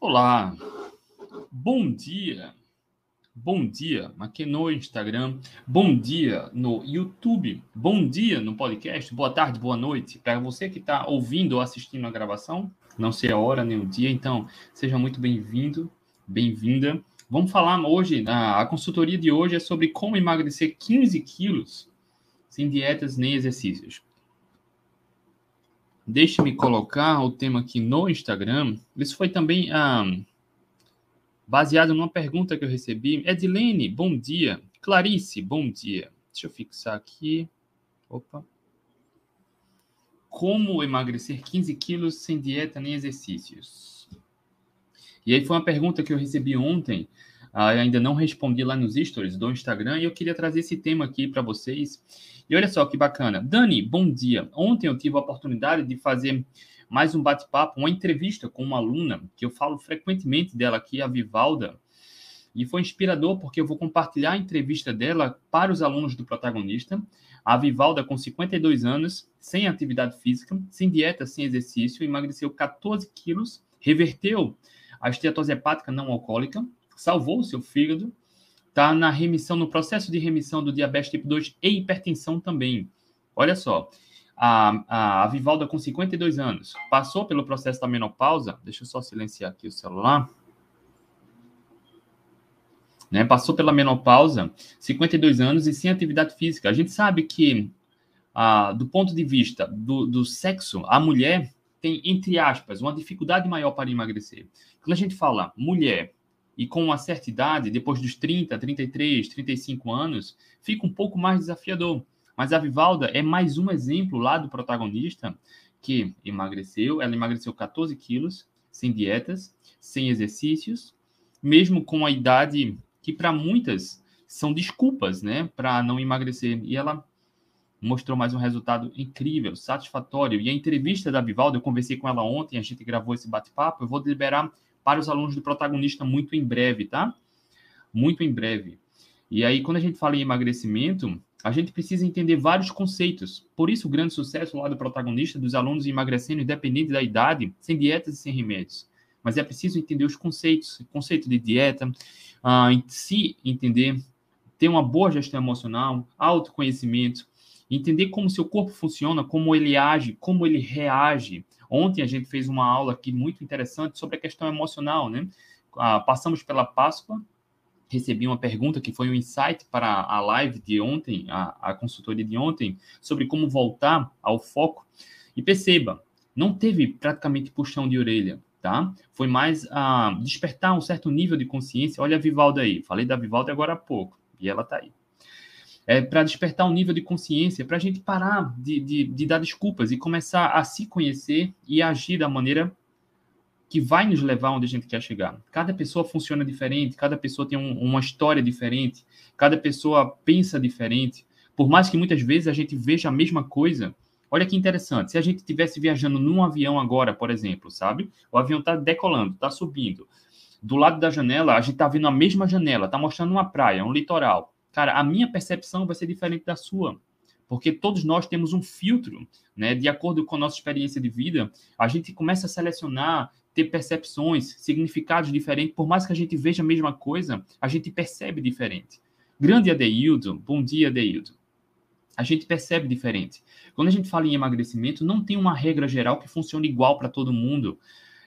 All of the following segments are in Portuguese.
Olá, bom dia, bom dia aqui no Instagram, bom dia no YouTube, bom dia no podcast, boa tarde, boa noite. Para você que está ouvindo ou assistindo a gravação, não sei a hora nem o dia, então seja muito bem-vindo, bem-vinda. Vamos falar hoje, a, consultoria de hoje é sobre como emagrecer 15 quilos sem dietas nem exercícios. Deixe-me colocar o tema aqui no Instagram. Isso foi também ah, baseado numa pergunta que eu recebi. Edilene, bom dia. Clarice, bom dia. Deixa eu fixar aqui. Opa. Como emagrecer 15 quilos sem dieta nem exercícios? E aí foi uma pergunta que eu recebi ontem. Ah, ainda não respondi lá nos stories do Instagram e eu queria trazer esse tema aqui para vocês. E olha só que bacana. Dani, bom dia. Ontem eu tive a oportunidade de fazer mais um bate-papo, uma entrevista com uma aluna, que eu falo frequentemente dela aqui, a Vivalda. E foi inspirador porque eu vou compartilhar a entrevista dela para os alunos do protagonista. A Vivalda, com 52 anos, sem atividade física, sem dieta, sem exercício, emagreceu 14 quilos, reverteu a esteatose hepática não alcoólica, salvou o seu fígado está na remissão, no processo de remissão do diabetes tipo 2 e hipertensão também. Olha só, a, a, Vivalda, com 52 anos, passou pelo processo da menopausa. Deixa eu só silenciar aqui o celular. Né, passou pela menopausa, 52 anos e sem atividade física. A gente sabe que, ah, do ponto de vista do, do sexo, a mulher tem, entre aspas, uma dificuldade maior para emagrecer. Quando a gente fala mulher e com uma certa idade, depois dos 30, 33, 35 anos, fica um pouco mais desafiador. Mas a Vivalda é mais um exemplo lá do protagonista que emagreceu, ela emagreceu 14 quilos, sem dietas, sem exercícios, mesmo com a idade que para muitas são desculpas, né, para não emagrecer. E ela mostrou mais um resultado incrível, satisfatório. E a entrevista da Vivalda, eu conversei com ela ontem, a gente gravou esse bate-papo, eu vou liberar para os alunos do protagonista muito em breve, tá? Muito em breve. E aí, quando a gente fala em emagrecimento, a gente precisa entender vários conceitos. Por isso, o grande sucesso lá do protagonista, dos alunos emagrecendo, independente da idade, sem dietas e sem remédios. Mas é preciso entender os conceitos, conceito de dieta, uh, se entender, ter uma boa gestão emocional, autoconhecimento, entender como seu corpo funciona, como ele age, como ele reage Ontem a gente fez uma aula aqui muito interessante sobre a questão emocional, né? Ah, passamos pela Páscoa, recebi uma pergunta que foi um insight para a live de ontem, a, a consultoria de ontem, sobre como voltar ao foco. E perceba, não teve praticamente puxão de orelha, tá? Foi mais ah, despertar um certo nível de consciência. Olha a Vivalda aí, falei da Vivalda agora há pouco, e ela tá aí é, para despertar um nível de consciência, para a gente parar de, de, de, dar desculpas e começar a se conhecer e agir da maneira que vai nos levar onde a gente quer chegar. Cada pessoa funciona diferente, cada pessoa tem um, uma história diferente, cada pessoa pensa diferente. Por mais que muitas vezes a gente veja a mesma coisa, olha que interessante. Se a gente estivesse viajando num avião agora, por exemplo, sabe? O avião está decolando, está subindo. Do lado da janela, a gente está vendo a mesma janela, está mostrando uma praia, um litoral cara, a minha percepção vai ser diferente da sua. Porque todos nós temos um filtro, né? De acordo com a nossa experiência de vida, a gente começa a selecionar, ter percepções, significados diferentes. Por mais que a gente veja a mesma coisa, a gente percebe diferente. Grande Adeildo, bom dia, Adeildo. A gente percebe diferente. Quando a gente fala em emagrecimento, não tem uma regra geral que funcione igual para todo mundo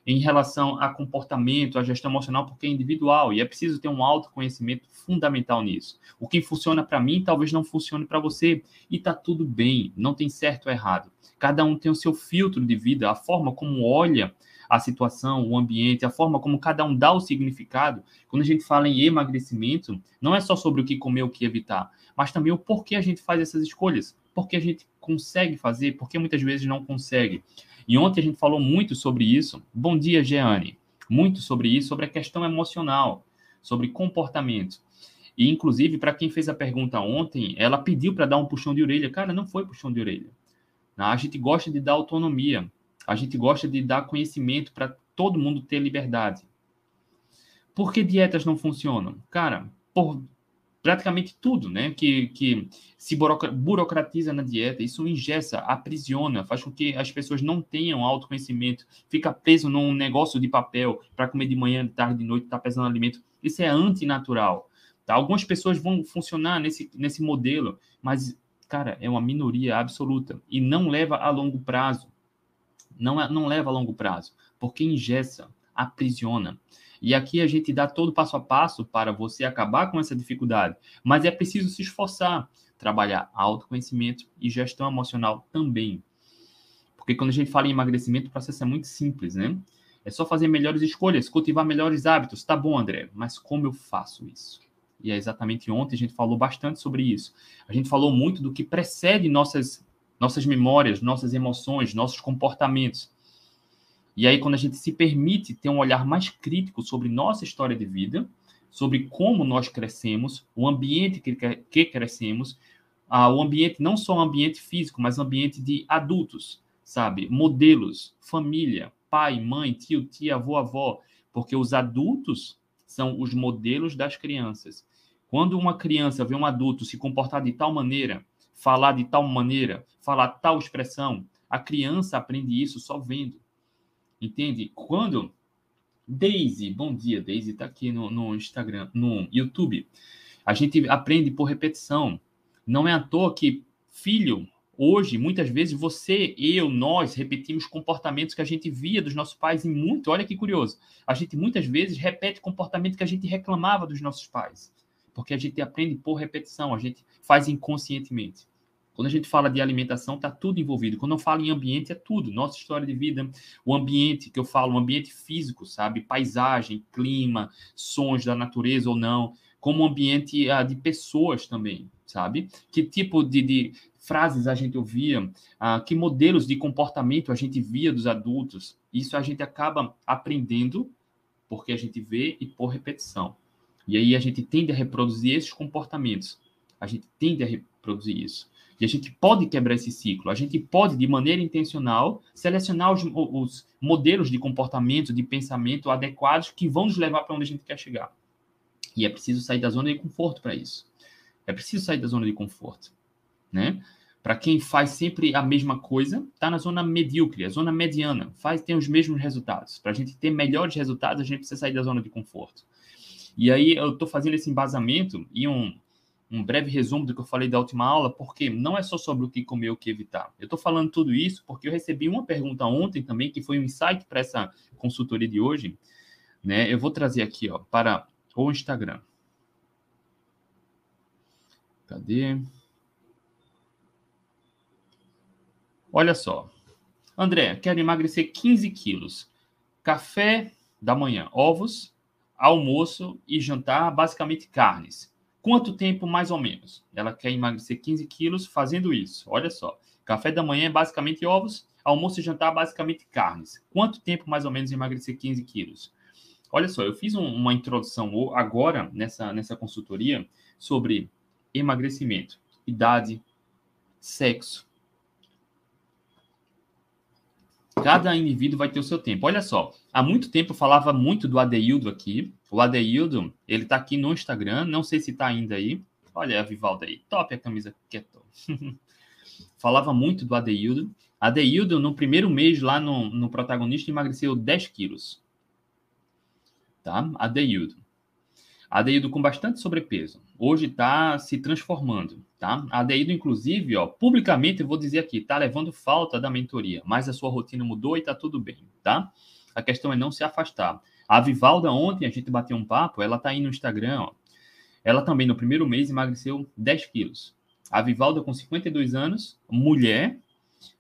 em relação a comportamento, a gestão emocional, porque é individual e é preciso ter um autoconhecimento fundamental nisso. O que funciona para mim talvez não funcione para você e tá tudo bem, não tem certo ou errado. Cada um tem o seu filtro de vida, a forma como olha a situação, o ambiente, a forma como cada um dá o significado. Quando a gente fala em emagrecimento, não é só sobre o que comer, o que evitar, mas também o porquê a gente faz essas escolhas, porque a gente consegue fazer, porque muitas vezes não consegue. E ontem a gente falou muito sobre isso. Bom dia, Jeane. Muito sobre isso, sobre a questão emocional, sobre comportamento. E, inclusive, para quem fez a pergunta ontem, ela pediu para dar um puxão de orelha. Cara, não foi puxão de orelha. A gente gosta de dar autonomia. A gente gosta de dar conhecimento para todo mundo ter liberdade. Por que dietas não funcionam? Cara, por praticamente tudo, né? Que, que se burocratiza na dieta, isso ingessa, aprisiona, faz com que as pessoas não tenham autoconhecimento, fica preso num negócio de papel para comer de manhã, de tarde, de noite, tá pesando alimento. Isso é antinatural. Tá? Algumas pessoas vão funcionar nesse, nesse modelo, mas, cara, é uma minoria absoluta e não leva a longo prazo. Não, é, não leva a longo prazo, porque ingessa, aprisiona. E aqui a gente dá todo passo a passo para você acabar com essa dificuldade. Mas é preciso se esforçar, trabalhar autoconhecimento e gestão emocional também. Porque quando a gente fala em emagrecimento, o processo é muito simples, né? É só fazer melhores escolhas, cultivar melhores hábitos. Tá bom, André, mas como eu faço isso? E é exatamente ontem a gente falou bastante sobre isso. A gente falou muito do que precede nossas, nossas memórias, nossas emoções, nossos comportamentos. E aí, quando a gente se permite ter um olhar mais crítico sobre nossa história de vida, sobre como nós crescemos, o ambiente que, que crescemos, o ambiente, não só o ambiente físico, mas o ambiente de adultos, sabe? Modelos, família, pai, mãe, tio, tia, avô, avó, porque os adultos são os modelos das crianças. Quando uma criança vê um adulto se comportar de tal maneira, falar de tal maneira, falar tal expressão, a criança aprende isso só vendo. Entende? Quando Daisy, bom dia, Daisy está aqui no, no Instagram, no YouTube. A gente aprende por repetição. Não é à toa que filho, hoje, muitas vezes você, eu, nós repetimos comportamentos que a gente via dos nossos pais e muito, olha que curioso. A gente muitas vezes repete comportamento que a gente reclamava dos nossos pais, porque a gente aprende por repetição, a gente faz inconscientemente. Quando a gente fala de alimentação, está tudo envolvido. Quando eu falo em ambiente, é tudo. Nossa história de vida, o ambiente que eu falo, o ambiente físico, sabe? Paisagem, clima, sons da natureza ou não. Como ambiente uh, de pessoas também, sabe? Que tipo de, de frases a gente ouvia, uh, que modelos de comportamento a gente via dos adultos. Isso a gente acaba aprendendo porque a gente vê e por repetição. E aí a gente tende a reproduzir esses comportamentos. A gente tende a reproduzir isso. E a gente pode quebrar esse ciclo. A gente pode, de maneira intencional, selecionar os, os modelos de comportamento, de pensamento adequados que vão nos levar para onde a gente quer chegar. E é preciso sair da zona de conforto para isso. É preciso sair da zona de conforto, né? Para quem faz sempre a mesma coisa, está na zona medíocre, a zona mediana, faz tem os mesmos resultados. Para a gente ter melhores resultados, a gente precisa sair da zona de conforto. E aí eu estou fazendo esse embasamento e um, um breve resumo do que eu falei da última aula, porque não é só sobre o que comer ou o que evitar. Eu estou falando tudo isso porque eu recebi uma pergunta ontem também, que foi um insight para essa consultoria de hoje. Né? Eu vou trazer aqui ó, para o Instagram. Cadê? Olha só. André, quero emagrecer 15 quilos. Café da manhã, ovos, almoço e jantar, basicamente carnes. Quanto tempo, mais ou menos? Ela quer emagrecer 15 quilos fazendo isso. Olha só. Café da manhã é basicamente ovos, almoço e jantar basicamente carnes. Quanto tempo, mais ou menos, emagrecer 15 quilos? Olha só, eu fiz um, uma introdução agora nessa, nessa consultoria sobre emagrecimento, idade, sexo, Cada indivíduo vai ter o seu tempo. Olha só, há muito tempo eu falava muito do Adeildo aqui. O Adeildo, ele tá aqui no Instagram, não sei se tá ainda aí. Olha a Vivalda aí, top a camisa que é top. falava muito do Adeildo. Adeildo, no primeiro mês lá no, no protagonista, emagreceu 10 quilos. Tá? Adeildo. Adeildo com bastante sobrepeso. Hoje está se transformando, tá? Adeildo, inclusive, ó, publicamente eu vou dizer aqui, tá levando falta da mentoria, mas a sua rotina mudou e tá tudo bem, tá? A questão é não se afastar. A Vivalda, ontem a gente bateu um papo, ela tá aí no Instagram, ó. Ela também, no primeiro mês, emagreceu 10 quilos. A Vivalda, com 52 anos, mulher,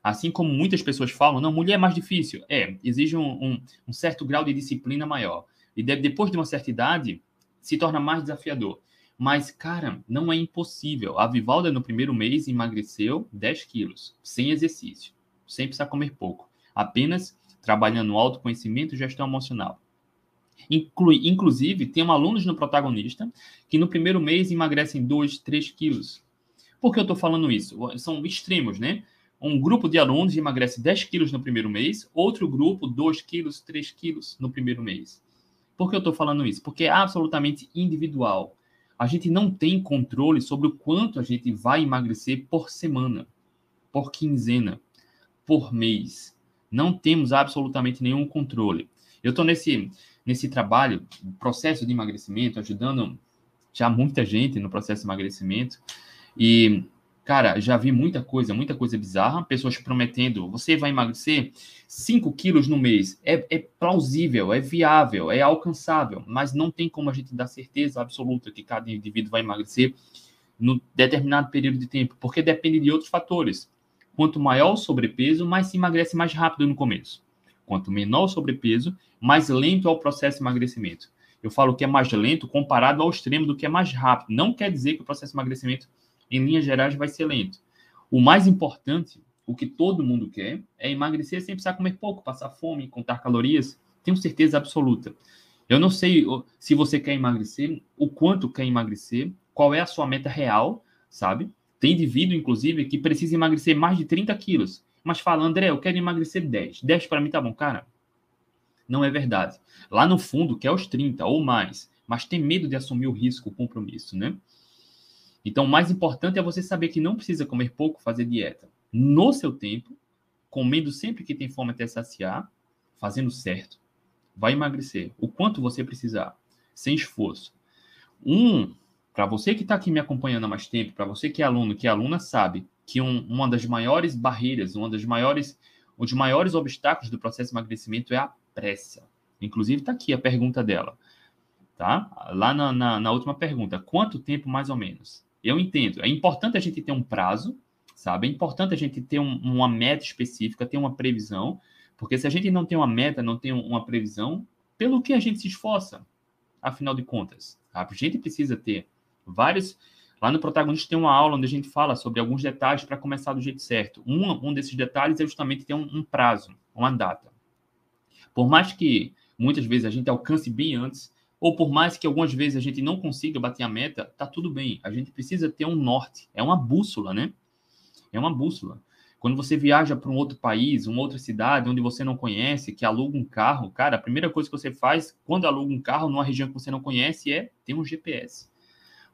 assim como muitas pessoas falam, não, mulher é mais difícil. É, exige um, um, um certo grau de disciplina maior. E de, depois de uma certa idade, se torna mais desafiador. Mas, cara, não é impossível. A Vivalda, no primeiro mês, emagreceu 10 quilos, sem exercício, sem precisar comer pouco, apenas trabalhando autoconhecimento e gestão emocional. Inclui, inclusive, tem alunos no protagonista que no primeiro mês emagrecem 2, 3 quilos. Por que eu estou falando isso? São extremos, né? Um grupo de alunos emagrece 10 quilos no primeiro mês, outro grupo 2 quilos, 3 quilos no primeiro mês. Por que eu estou falando isso? Porque é absolutamente individual. a gente não tem controle sobre o quanto a gente vai emagrecer por semana, por quinzena, por mês. Não temos absolutamente nenhum controle. Eu estou nesse, nesse trabalho, processo de emagrecimento, ajudando já muita gente no processo de emagrecimento. E Cara, já vi muita coisa, muita coisa bizarra. Pessoas prometendo, você vai emagrecer 5 quilos no mês. É, é, plausível, é viável, é alcançável, mas não tem como a gente dar certeza absoluta que cada indivíduo vai emagrecer no determinado período de tempo, porque depende de outros fatores. Quanto maior o sobrepeso, mais se emagrece mais rápido no começo. Quanto menor o sobrepeso, mais lento é o processo de emagrecimento. Eu falo que é mais lento comparado ao extremo do que é mais rápido. Não quer dizer que o processo de emagrecimento em linhas gerais, vai ser lento. O mais importante, o que todo mundo quer, é emagrecer sem precisar comer pouco, passar fome, contar calorias. Tenho certeza absoluta. Eu não sei se você quer emagrecer, o quanto quer emagrecer, qual é a sua meta real, sabe? Tem indivíduo, inclusive, que precisa emagrecer mais de 30 quilos, mas fala, André, eu quero emagrecer 10. 10 para mim tá bom, cara. Não é verdade. Lá no fundo, quer os 30 ou mais, mas tem medo de assumir o risco, o compromisso, né? Então, o mais importante é você saber que não precisa comer pouco, fazer dieta. No seu tempo, comendo sempre que tem fome até saciar, fazendo certo, vai emagrecer. O quanto você precisar, sem esforço. Um, para você que está aqui me acompanhando há mais tempo, para você que é aluno, que é aluna, sabe que um, uma das maiores barreiras, uma das maiores, um dos maiores obstáculos do processo de emagrecimento é a pressa. Inclusive, está aqui a pergunta dela. Tá? Lá na, na, na última pergunta, quanto tempo mais ou menos? Eu entendo. É importante a gente ter um prazo, sabe? É importante a gente ter um, uma meta específica, ter uma previsão, porque se a gente não tem uma meta, não tem uma previsão, pelo que a gente se esforça, afinal de contas? A gente precisa ter vários. Lá no protagonista tem uma aula onde a gente fala sobre alguns detalhes para começar do jeito certo. Um, um desses detalhes é justamente ter um, um prazo, uma data. Por mais que muitas vezes a gente alcance bem antes, ou por mais que algumas vezes a gente não consiga bater a meta, tá tudo bem. A gente precisa ter um norte, é uma bússola, né? É uma bússola. Quando você viaja para um outro país, uma outra cidade onde você não conhece, que aluga um carro, cara, a primeira coisa que você faz quando aluga um carro numa região que você não conhece é ter um GPS.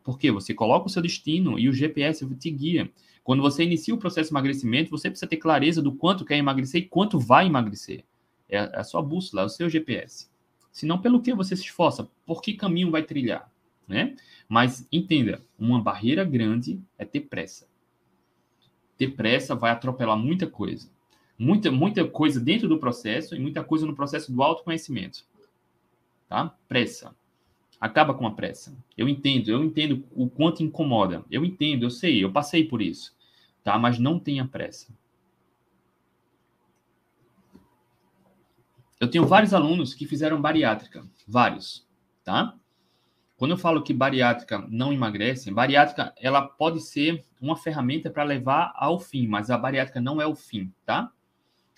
Porque você coloca o seu destino e o GPS te guia. Quando você inicia o processo de emagrecimento, você precisa ter clareza do quanto quer emagrecer e quanto vai emagrecer. É a sua bússola, é o seu GPS senão pelo que você se esforça, por que caminho vai trilhar, né? Mas entenda, uma barreira grande é ter pressa. Ter pressa vai atropelar muita coisa. Muita, muita coisa dentro do processo e muita coisa no processo do autoconhecimento. Tá? Pressa. Acaba com a pressa. Eu entendo, eu entendo o quanto incomoda. Eu entendo, eu sei, eu passei por isso. Tá? Mas não tenha pressa. eu tenho vários alunos que fizeram bariátrica, vários, tá? Quando eu falo que bariátrica não emagrece, bariátrica ela pode ser uma ferramenta para levar ao fim, mas a bariátrica não é o fim, tá?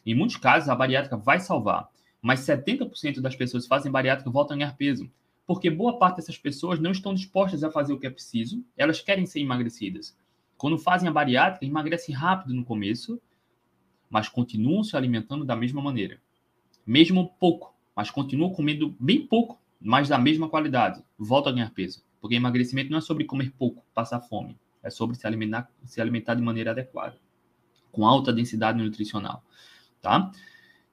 Em muitos casos a bariátrica vai salvar, mas 70% das pessoas que fazem bariátrica voltam a ganhar peso, porque boa parte dessas pessoas não estão dispostas a fazer o que é preciso, elas querem ser emagrecidas. Quando fazem a bariátrica, emagrecem rápido no começo, mas continuam se alimentando da mesma maneira mesmo pouco, mas continua comendo bem pouco, mas da mesma qualidade, volta a ganhar peso. Porque emagrecimento não é sobre comer pouco, passar fome, é sobre se alimentar, se alimentar de maneira adequada, com alta densidade nutricional, tá?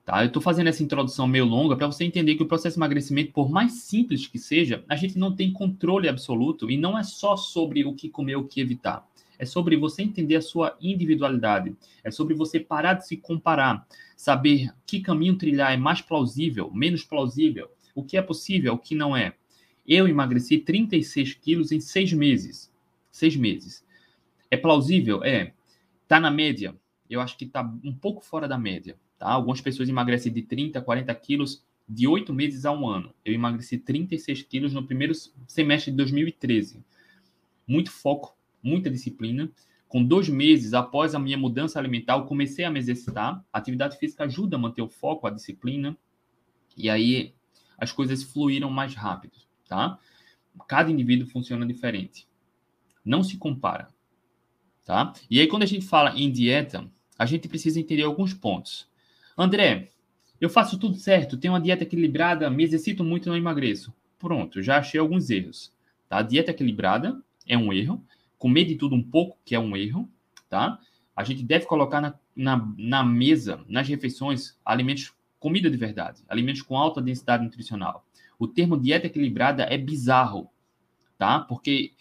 Tá, eu estou fazendo essa introdução meio longa para você entender que o processo de emagrecimento, por mais simples que seja, a gente não tem controle absoluto e não é só sobre o que comer, o que evitar. É sobre você entender a sua individualidade. É sobre você parar de se comparar, saber que caminho trilhar é mais plausível, menos plausível, o que é possível, o que não é. Eu emagreci 36 quilos em seis meses. Seis meses. É plausível? É. Tá na média? Eu acho que tá um pouco fora da média. Tá? Algumas pessoas emagrecem de 30, 40 quilos de oito meses a um ano. Eu emagreci 36 quilos no primeiro semestre de 2013. Muito foco, muita disciplina. Com dois meses após a minha mudança alimentar, eu comecei a me exercitar. Atividade física ajuda a manter o foco, a disciplina. E aí as coisas fluíram mais rápido, tá? Cada indivíduo funciona diferente. Não se compara, tá? E aí quando a gente fala em dieta, a gente precisa entender alguns pontos. André, eu faço tudo certo, tenho uma dieta equilibrada, me exercito muito e não emagreço. Pronto, já achei alguns erros, Tá? Dieta equilibrada é um erro. Comer de tudo um pouco, que é um erro. Tá? A gente deve colocar na, na, na mesa, nas refeições, alimentos, comida de verdade, alimentos com alta densidade nutricional. O termo dieta equilibrada é bizarro, tá? Porque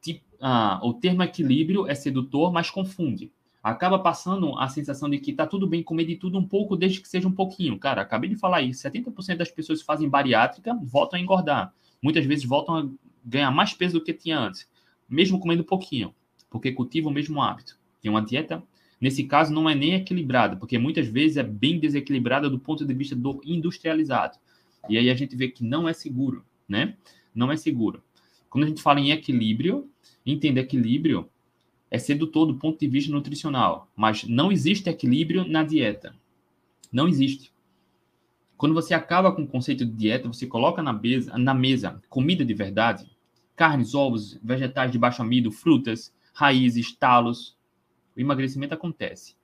tipo, ah, o termo equilíbrio é sedutor, mas confunde. Acaba passando a sensação de que tá tudo bem comer de tudo um pouco, desde que seja um pouquinho. Cara, acabei de falar isso. 70% das pessoas que fazem bariátrica voltam a engordar. Muitas vezes voltam a ganhar mais peso do que tinha antes, mesmo comendo pouquinho, porque cultivam o mesmo hábito. Tem uma dieta, nesse caso, não é nem equilibrada, porque muitas vezes é bem desequilibrada do ponto de vista do industrializado. E aí a gente vê que não é seguro, né? Não é seguro. Quando a gente fala em equilíbrio, entenda equilíbrio é sedutor do ponto de vista nutricional, mas não existe equilíbrio na dieta. Não existe. Quando você acaba com o conceito de dieta, você coloca na mesa, na mesa comida de verdade, carnes, ovos, vegetais de baixo amido, frutas, raízes, talos, o emagrecimento acontece,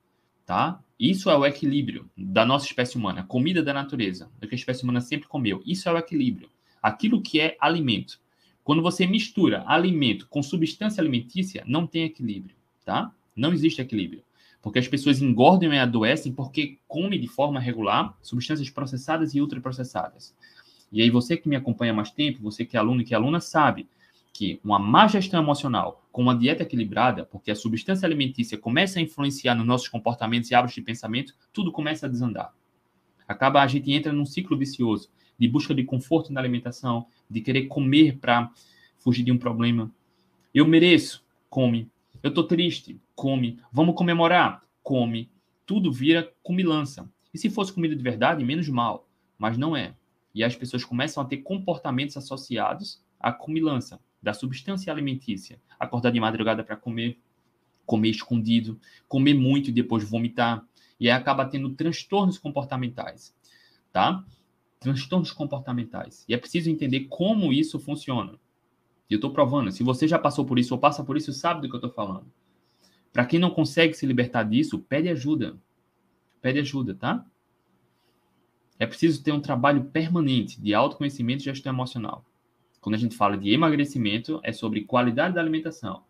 tá? Isso é o equilíbrio da nossa espécie humana, comida da natureza, do que a espécie humana sempre comeu. Isso é o equilíbrio. Aquilo que é alimento. Quando você mistura alimento com substância alimentícia, não tem equilíbrio, tá? Não existe equilíbrio. Porque as pessoas engordam e adoecem porque comem de forma regular substâncias processadas e ultraprocessadas. E aí você que me acompanha mais tempo, você que é aluno e que é aluna, sabe que uma má gestão emocional com uma dieta equilibrada, porque a substância alimentícia começa a influenciar nos nossos comportamentos e hábitos de pensamento, tudo começa a desandar. Acaba, a gente entra num ciclo vicioso de busca de conforto na alimentação, de querer comer para fugir de um problema. Eu mereço, come. Eu tô triste, come. Vamos comemorar, come. Tudo vira comilança. E se fosse comida de verdade, menos mal. Mas não é. E as pessoas começam a ter comportamentos associados à comilança da substância alimentícia. Acordar de madrugada para comer, comer escondido, comer muito e depois vomitar. E aí acaba tendo transtornos comportamentais, tá? Transtornos comportamentais. E é preciso entender como isso funciona. E eu estou provando. Se você já passou por isso ou passa por isso, sabe do que eu estou falando. Para quem não consegue se libertar disso, pede ajuda. Pede ajuda, tá? É preciso ter um trabalho permanente de autoconhecimento e gestão emocional. Quando a gente fala de emagrecimento, é sobre qualidade da alimentação,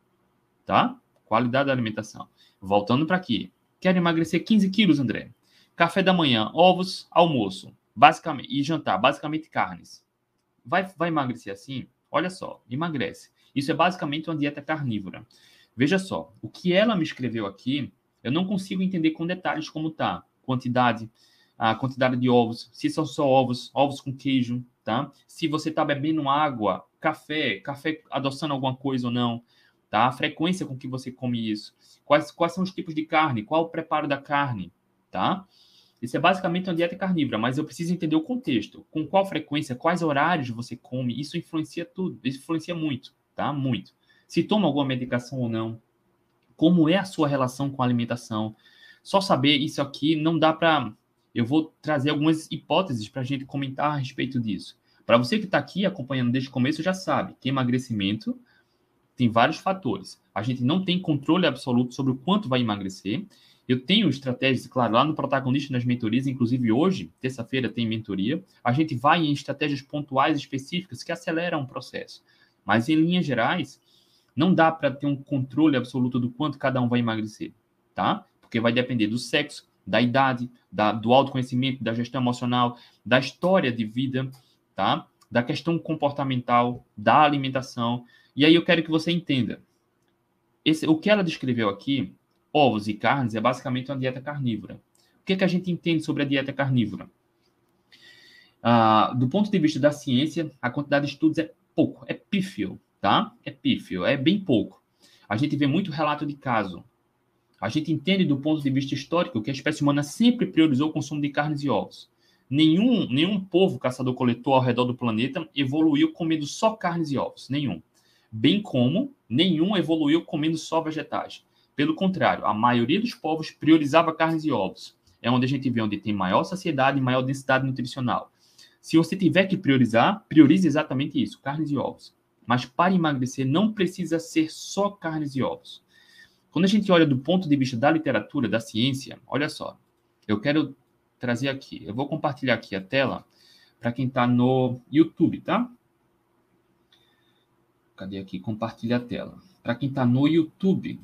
tá? Qualidade da alimentação. Voltando para aqui. Quero emagrecer 15 quilos, André. Café da manhã, ovos, almoço, basicamente e jantar, basicamente carnes. Vai, vai emagrecer assim? Olha só, emagrece. Isso é basicamente uma dieta carnívora. Veja só, o que ela me escreveu aqui, eu não consigo entender com detalhes como tá. Quantidade, a quantidade de ovos, se são só ovos, ovos com queijo, tá? Se você está bebendo água, café, café adoçando alguma coisa ou não, tá? A frequência com que você come isso. Quais, quais são os tipos de carne? Qual o preparo da carne, tá? Isso é basicamente uma dieta carnívora, mas eu preciso entender o contexto. Com qual frequência, quais horários você come, isso influencia tudo, isso influencia muito, tá? Muito. Se toma alguma medicação ou não, como é a sua relação com a alimentação. Só saber isso aqui não dá para eu vou trazer algumas hipóteses para a gente comentar a respeito disso. Para você que está aqui acompanhando desde o começo, já sabe que emagrecimento tem vários fatores. A gente não tem controle absoluto sobre o quanto vai emagrecer. Eu tenho estratégias, claro, lá no protagonista nas mentorias, inclusive hoje, terça-feira, tem mentoria. A gente vai em estratégias pontuais específicas que aceleram o processo. Mas, em linhas gerais, não dá para ter um controle absoluto do quanto cada um vai emagrecer, tá? Porque vai depender do sexo, da idade, da, do autoconhecimento, da gestão emocional, da história de vida, tá? Da questão comportamental, da alimentação. E aí eu quero que você entenda. Esse, o que ela descreveu aqui, ovos e carnes, é basicamente uma dieta carnívora. O que, é que a gente entende sobre a dieta carnívora? Ah, do ponto de vista da ciência, a quantidade de estudos é pouco, é pífio, tá? É pífio, é bem pouco. A gente vê muito relato de caso a gente entende do ponto de vista histórico que a espécie humana sempre priorizou o consumo de carnes e ovos. Nenhum, nenhum povo caçador-coletor ao redor do planeta evoluiu comendo só carnes e ovos. Nenhum. Bem como nenhum evoluiu comendo só vegetais. Pelo contrário, a maioria dos povos priorizava carnes e ovos. É onde a gente vê onde tem maior saciedade e maior densidade nutricional. Se você tiver que priorizar, priorize exatamente isso, carnes e ovos. Mas para emagrecer não precisa ser só carnes e ovos. Quando a gente olha do ponto de vista da literatura, da ciência, olha só, eu quero trazer aqui, eu vou compartilhar aqui a tela para quem está no YouTube, tá? Cadê aqui? Compartilha a tela. Para quem está no YouTube,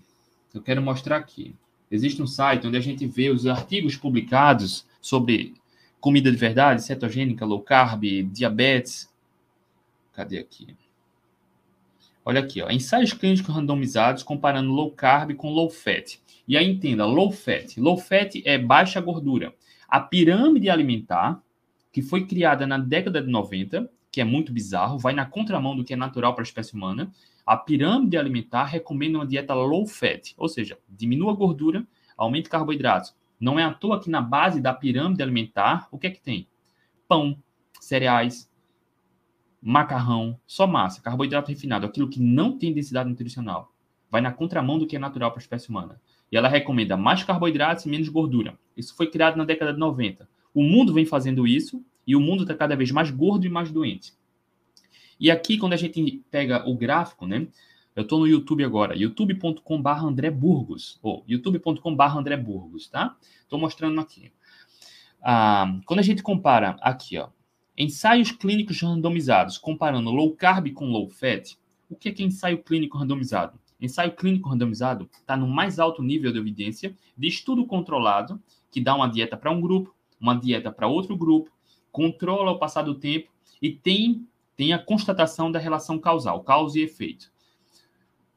eu quero mostrar aqui. Existe um site onde a gente vê os artigos publicados sobre comida de verdade, cetogênica, low carb, diabetes. Cadê aqui? Olha aqui, ó, ensaios clínicos randomizados comparando low carb com low fat. E aí entenda, low fat. Low fat é baixa gordura. A pirâmide alimentar, que foi criada na década de 90, que é muito bizarro, vai na contramão do que é natural para a espécie humana. A pirâmide alimentar recomenda uma dieta low fat, ou seja, diminua a gordura, aumente carboidratos. Não é à toa que na base da pirâmide alimentar, o que é que tem? Pão, cereais, macarrão, só massa, carboidrato refinado, aquilo que não tem densidade nutricional. Vai na contramão do que é natural para a espécie humana. E ela recomenda mais carboidratos e menos gordura. Isso foi criado na década de 90. O mundo vem fazendo isso e o mundo está cada vez mais gordo e mais doente. E aqui, quando a gente pega o gráfico, né? Eu estou no YouTube agora, youtube.com.br André Burgos, ou youtube.com.br André Burgos, tá? Estou mostrando aqui. Ah, quando a gente compara aqui, ó, ensaios clínicos randomizados, comparando low carb com low fat, o que é, que é ensaio clínico randomizado? Ensaio clínico randomizado está no mais alto nível de evidência de estudo controlado, que dá uma dieta para um grupo, uma dieta para outro grupo, controla o passar do tempo e tem, tem a constatação da relação causal, causa e efeito.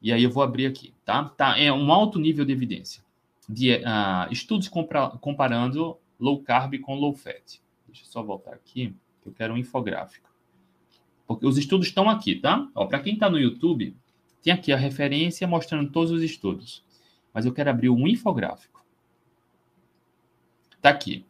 E aí eu vou abrir aqui, tá? tá é um alto nível de evidência. De, uh, estudos compra, comparando low carb com low fat. Deixa eu só voltar aqui, que eu quero um infográfico. Porque os estudos estão aqui, tá? Para quem está no YouTube, tem aqui a referência mostrando todos os estudos. Mas eu quero abrir um infográfico. Está aqui.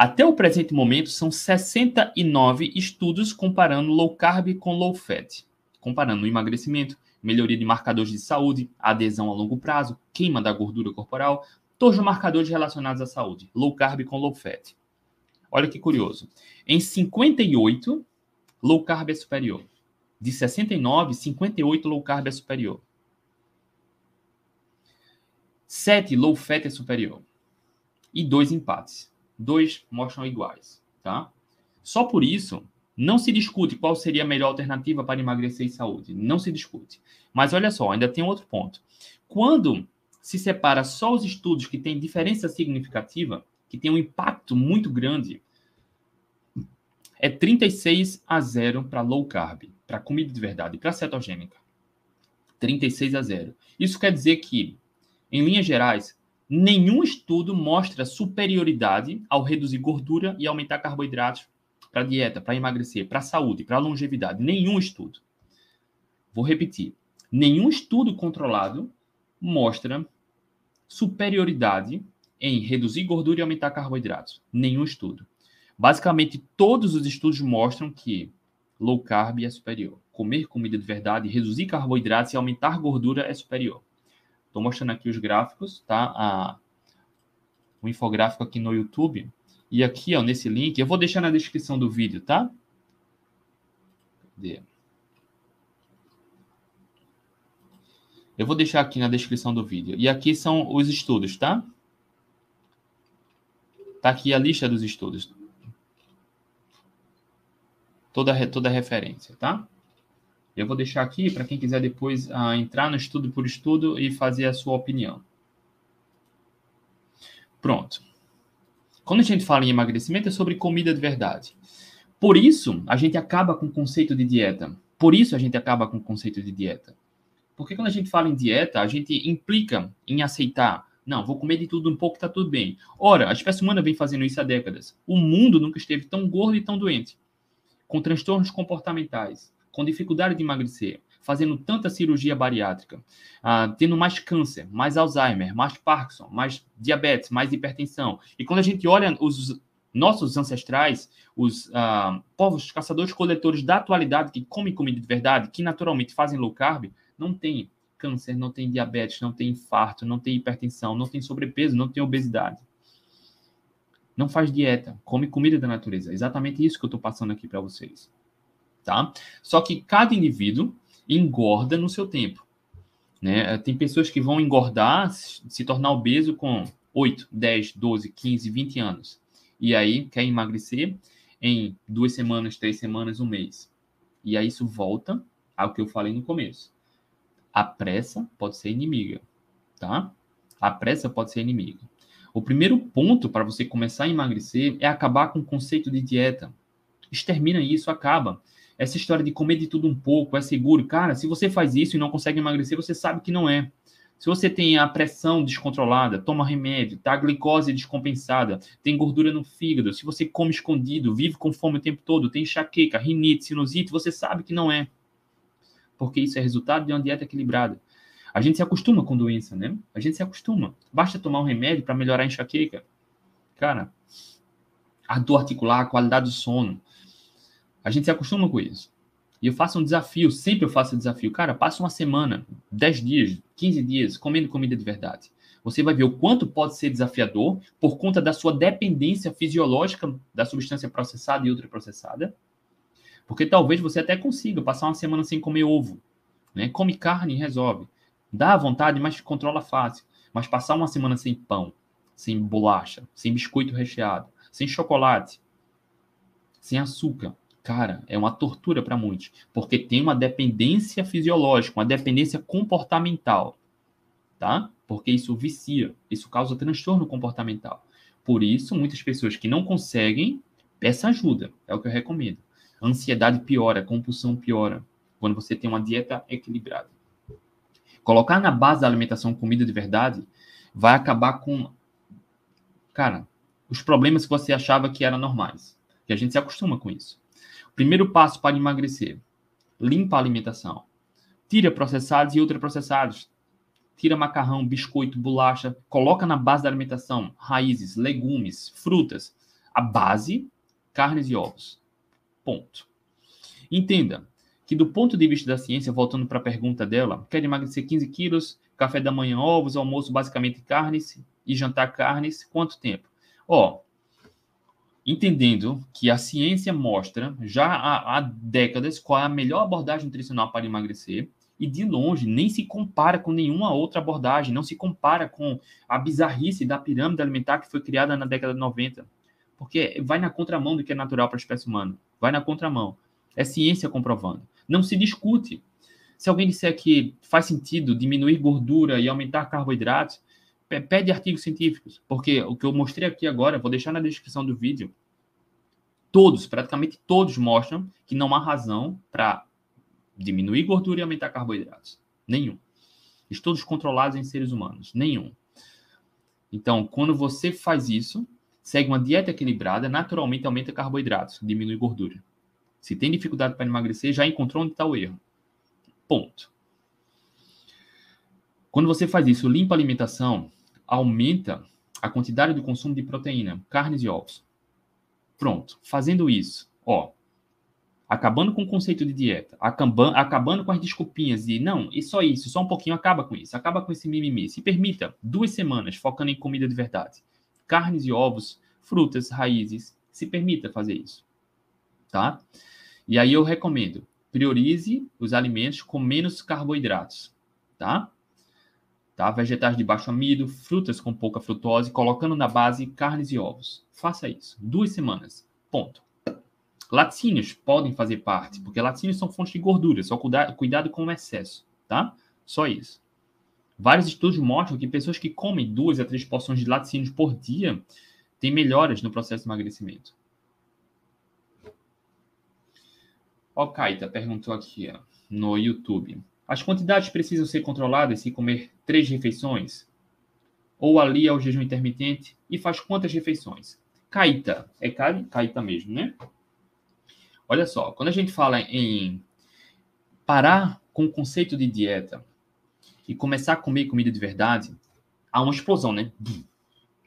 Até o presente momento, são 69 estudos comparando low carb com low fat. Comparando o emagrecimento, melhoria de marcadores de saúde, adesão a longo prazo, queima da gordura corporal, todos os marcadores relacionados à saúde, low carb com low fat. Olha que curioso. Em 58, low carb é superior. De 69, 58 low carb é superior. 7 low fat é superior. E dois empates. Dois mostram iguais, tá? Só por isso, não se discute qual seria a melhor alternativa para emagrecer e saúde. Não se discute. Mas olha só, ainda tem outro ponto. Quando se separa só os estudos que têm diferença significativa, que tem um impacto muito grande, é 36 a 0 para low carb, para comida de verdade, para cetogênica. 36 a 0. Isso quer dizer que, em linhas gerais, nenhum estudo mostra superioridade ao reduzir gordura e aumentar carboidratos para dieta, para emagrecer, para saúde, para longevidade. Nenhum estudo. Vou repetir. Nenhum estudo controlado mostra superioridade em reduzir gordura e aumentar carboidratos. Nenhum estudo. Basicamente, todos os estudos mostram que low carb é superior. Comer comida de verdade, reduzir carboidratos e aumentar gordura é superior. Estou mostrando aqui os gráficos, tá? A, o infográfico aqui no YouTube e aqui, ó, nesse link, eu vou deixar na descrição do vídeo, tá? Cadê? Eu vou deixar aqui na descrição do vídeo. E aqui são os estudos, tá? Tá aqui a lista dos estudos. Toda, toda referência, tá? Eu vou deixar aqui para quem quiser depois uh, entrar no estudo por estudo e fazer a sua opinião. Pronto. Quando a gente fala em emagrecimento, é sobre comida de verdade. Por isso, a gente acaba com o conceito de dieta. Por isso, a gente acaba com o conceito de dieta. Porque quando a gente fala em dieta, a gente implica em aceitar. Não, vou comer de tudo um pouco, tá tudo bem. Ora, a espécie humana vem fazendo isso há décadas. O mundo nunca esteve tão gordo e tão doente. Com transtornos comportamentais, com dificuldade de emagrecer, fazendo tanta cirurgia bariátrica, ah, tendo mais câncer, mais Alzheimer, mais Parkinson, mais diabetes, mais hipertensão. E quando a gente olha os nossos ancestrais, os ah, povos caçadores-coletores da atualidade que comem comida de verdade, que naturalmente fazem low carb, não tem câncer, não tem diabetes, não tem infarto, não tem hipertensão, não tem sobrepeso, não tem obesidade. Não faz dieta, come comida da natureza. Exatamente isso que eu estou passando aqui para vocês. Tá? Só que cada indivíduo engorda no seu tempo. Né? Tem pessoas que vão engordar, se tornar obeso com 8, 10, 12, 15, 20 anos. E aí quer emagrecer em duas semanas, três semanas, um mês. E aí isso volta Ao que eu falei no começo. A pressa pode ser inimiga, tá? A pressa pode ser inimiga. O primeiro ponto para você começar a emagrecer é acabar com o conceito de dieta. Extermina isso, acaba. Essa história de comer de tudo um pouco é seguro. Cara, se você faz isso e não consegue emagrecer, você sabe que não é. Se você tem a pressão descontrolada, toma remédio, tá a glicose descompensada, tem gordura no fígado, se você come escondido, vive com fome o tempo todo, tem enxaqueca, rinite, sinusite, você sabe que não é. Porque isso é resultado de uma dieta equilibrada. A gente se acostuma com doença, né? A gente se acostuma. Basta tomar um remédio para melhorar a enxaqueca. Cara, a dor articular, a qualidade do sono. A gente se acostuma com isso. E eu faço um desafio, sempre eu faço um desafio. Cara, passa uma semana, 10 dias, 15 dias comendo comida de verdade. Você vai ver o quanto pode ser desafiador por conta da sua dependência fisiológica da substância processada e ultraprocessada. Porque talvez você até consiga passar uma semana sem comer ovo. Né? Come carne e resolve. Dá vontade, mas controla fácil. Mas passar uma semana sem pão, sem bolacha, sem biscoito recheado, sem chocolate, sem açúcar, cara, é uma tortura para muitos, porque tem uma dependência fisiológica, uma dependência comportamental, tá? Porque isso vicia, isso causa transtorno comportamental. Por isso, muitas pessoas que não conseguem, peça ajuda, é o que eu recomendo. Ansiedade piora, compulsão piora, quando você tem uma dieta equilibrada. Colocar na base da alimentação comida de verdade vai acabar com, cara, os problemas que você achava que eram normais. Que a gente se acostuma com isso. Primeiro passo para emagrecer: limpa a alimentação. Tira processados e ultraprocessados. Tira macarrão, biscoito, bolacha, coloca na base da alimentação raízes, legumes, frutas. A base, carnes e ovos. Ponto. Entenda, que do ponto de vista da ciência, voltando para a pergunta dela, quer emagrecer 15 quilos, café da manhã ovos, almoço basicamente carnes e jantar carnes, quanto tempo? Ó, entendendo que a ciência mostra já há, há décadas qual é a melhor abordagem nutricional para emagrecer, e de longe nem se compara com nenhuma outra abordagem, não se compara com a bizarrice da pirâmide alimentar que foi criada na década de 90, porque vai na contramão do que é natural para a espécie humana, vai na contramão. É ciência comprovando. Não se discute. Se alguém disser que faz sentido diminuir gordura e aumentar carboidratos, pede artigos científicos, porque o que eu mostrei aqui agora, vou deixar na descrição do vídeo, todos, praticamente todos mostram que não há razão para diminuir gordura e aumentar carboidratos. Nenhum. Estudos controlados em seres humanos. Nenhum. Então, quando você faz isso, segue uma dieta equilibrada, naturalmente aumenta carboidratos, diminui gordura. Se tem dificuldade para emagrecer, já encontrou onde está o erro. Ponto. Quando você faz isso, limpa a alimentação, aumenta a quantidade do consumo de proteína, carnes e ovos. Pronto. Fazendo isso, ó, acabando com o conceito de dieta, acabando, acabando com as desculpinhas de não, e só isso, só um pouquinho, acaba com isso, acaba com esse mimimi. Se permita duas semanas focando em comida de verdade, carnes e ovos, frutas, raízes. Se permita fazer isso, tá? E aí eu recomendo, priorize os alimentos com menos carboidratos, tá? Tá? Vegetais de baixo amido, frutas com pouca frutose, colocando na base carnes e ovos. Faça isso. Duas semanas. Ponto. Laticínios podem fazer parte, porque laticínios são fontes de gordura, só cuidado, cuidado com o excesso, tá? Só isso. Vários estudos mostram que pessoas que comem duas a três porções de laticínios por dia têm melhoras no processo de emagrecimento. Ó, Kaita perguntou aqui ó, no YouTube. As quantidades precisam ser controladas se comer três refeições? Ou ali é o jejum intermitente e faz quantas refeições? Kaita, é Kaita mesmo, né? Olha só, quando a gente fala em parar com o conceito de dieta e começar a comer comida de verdade, há uma explosão, né?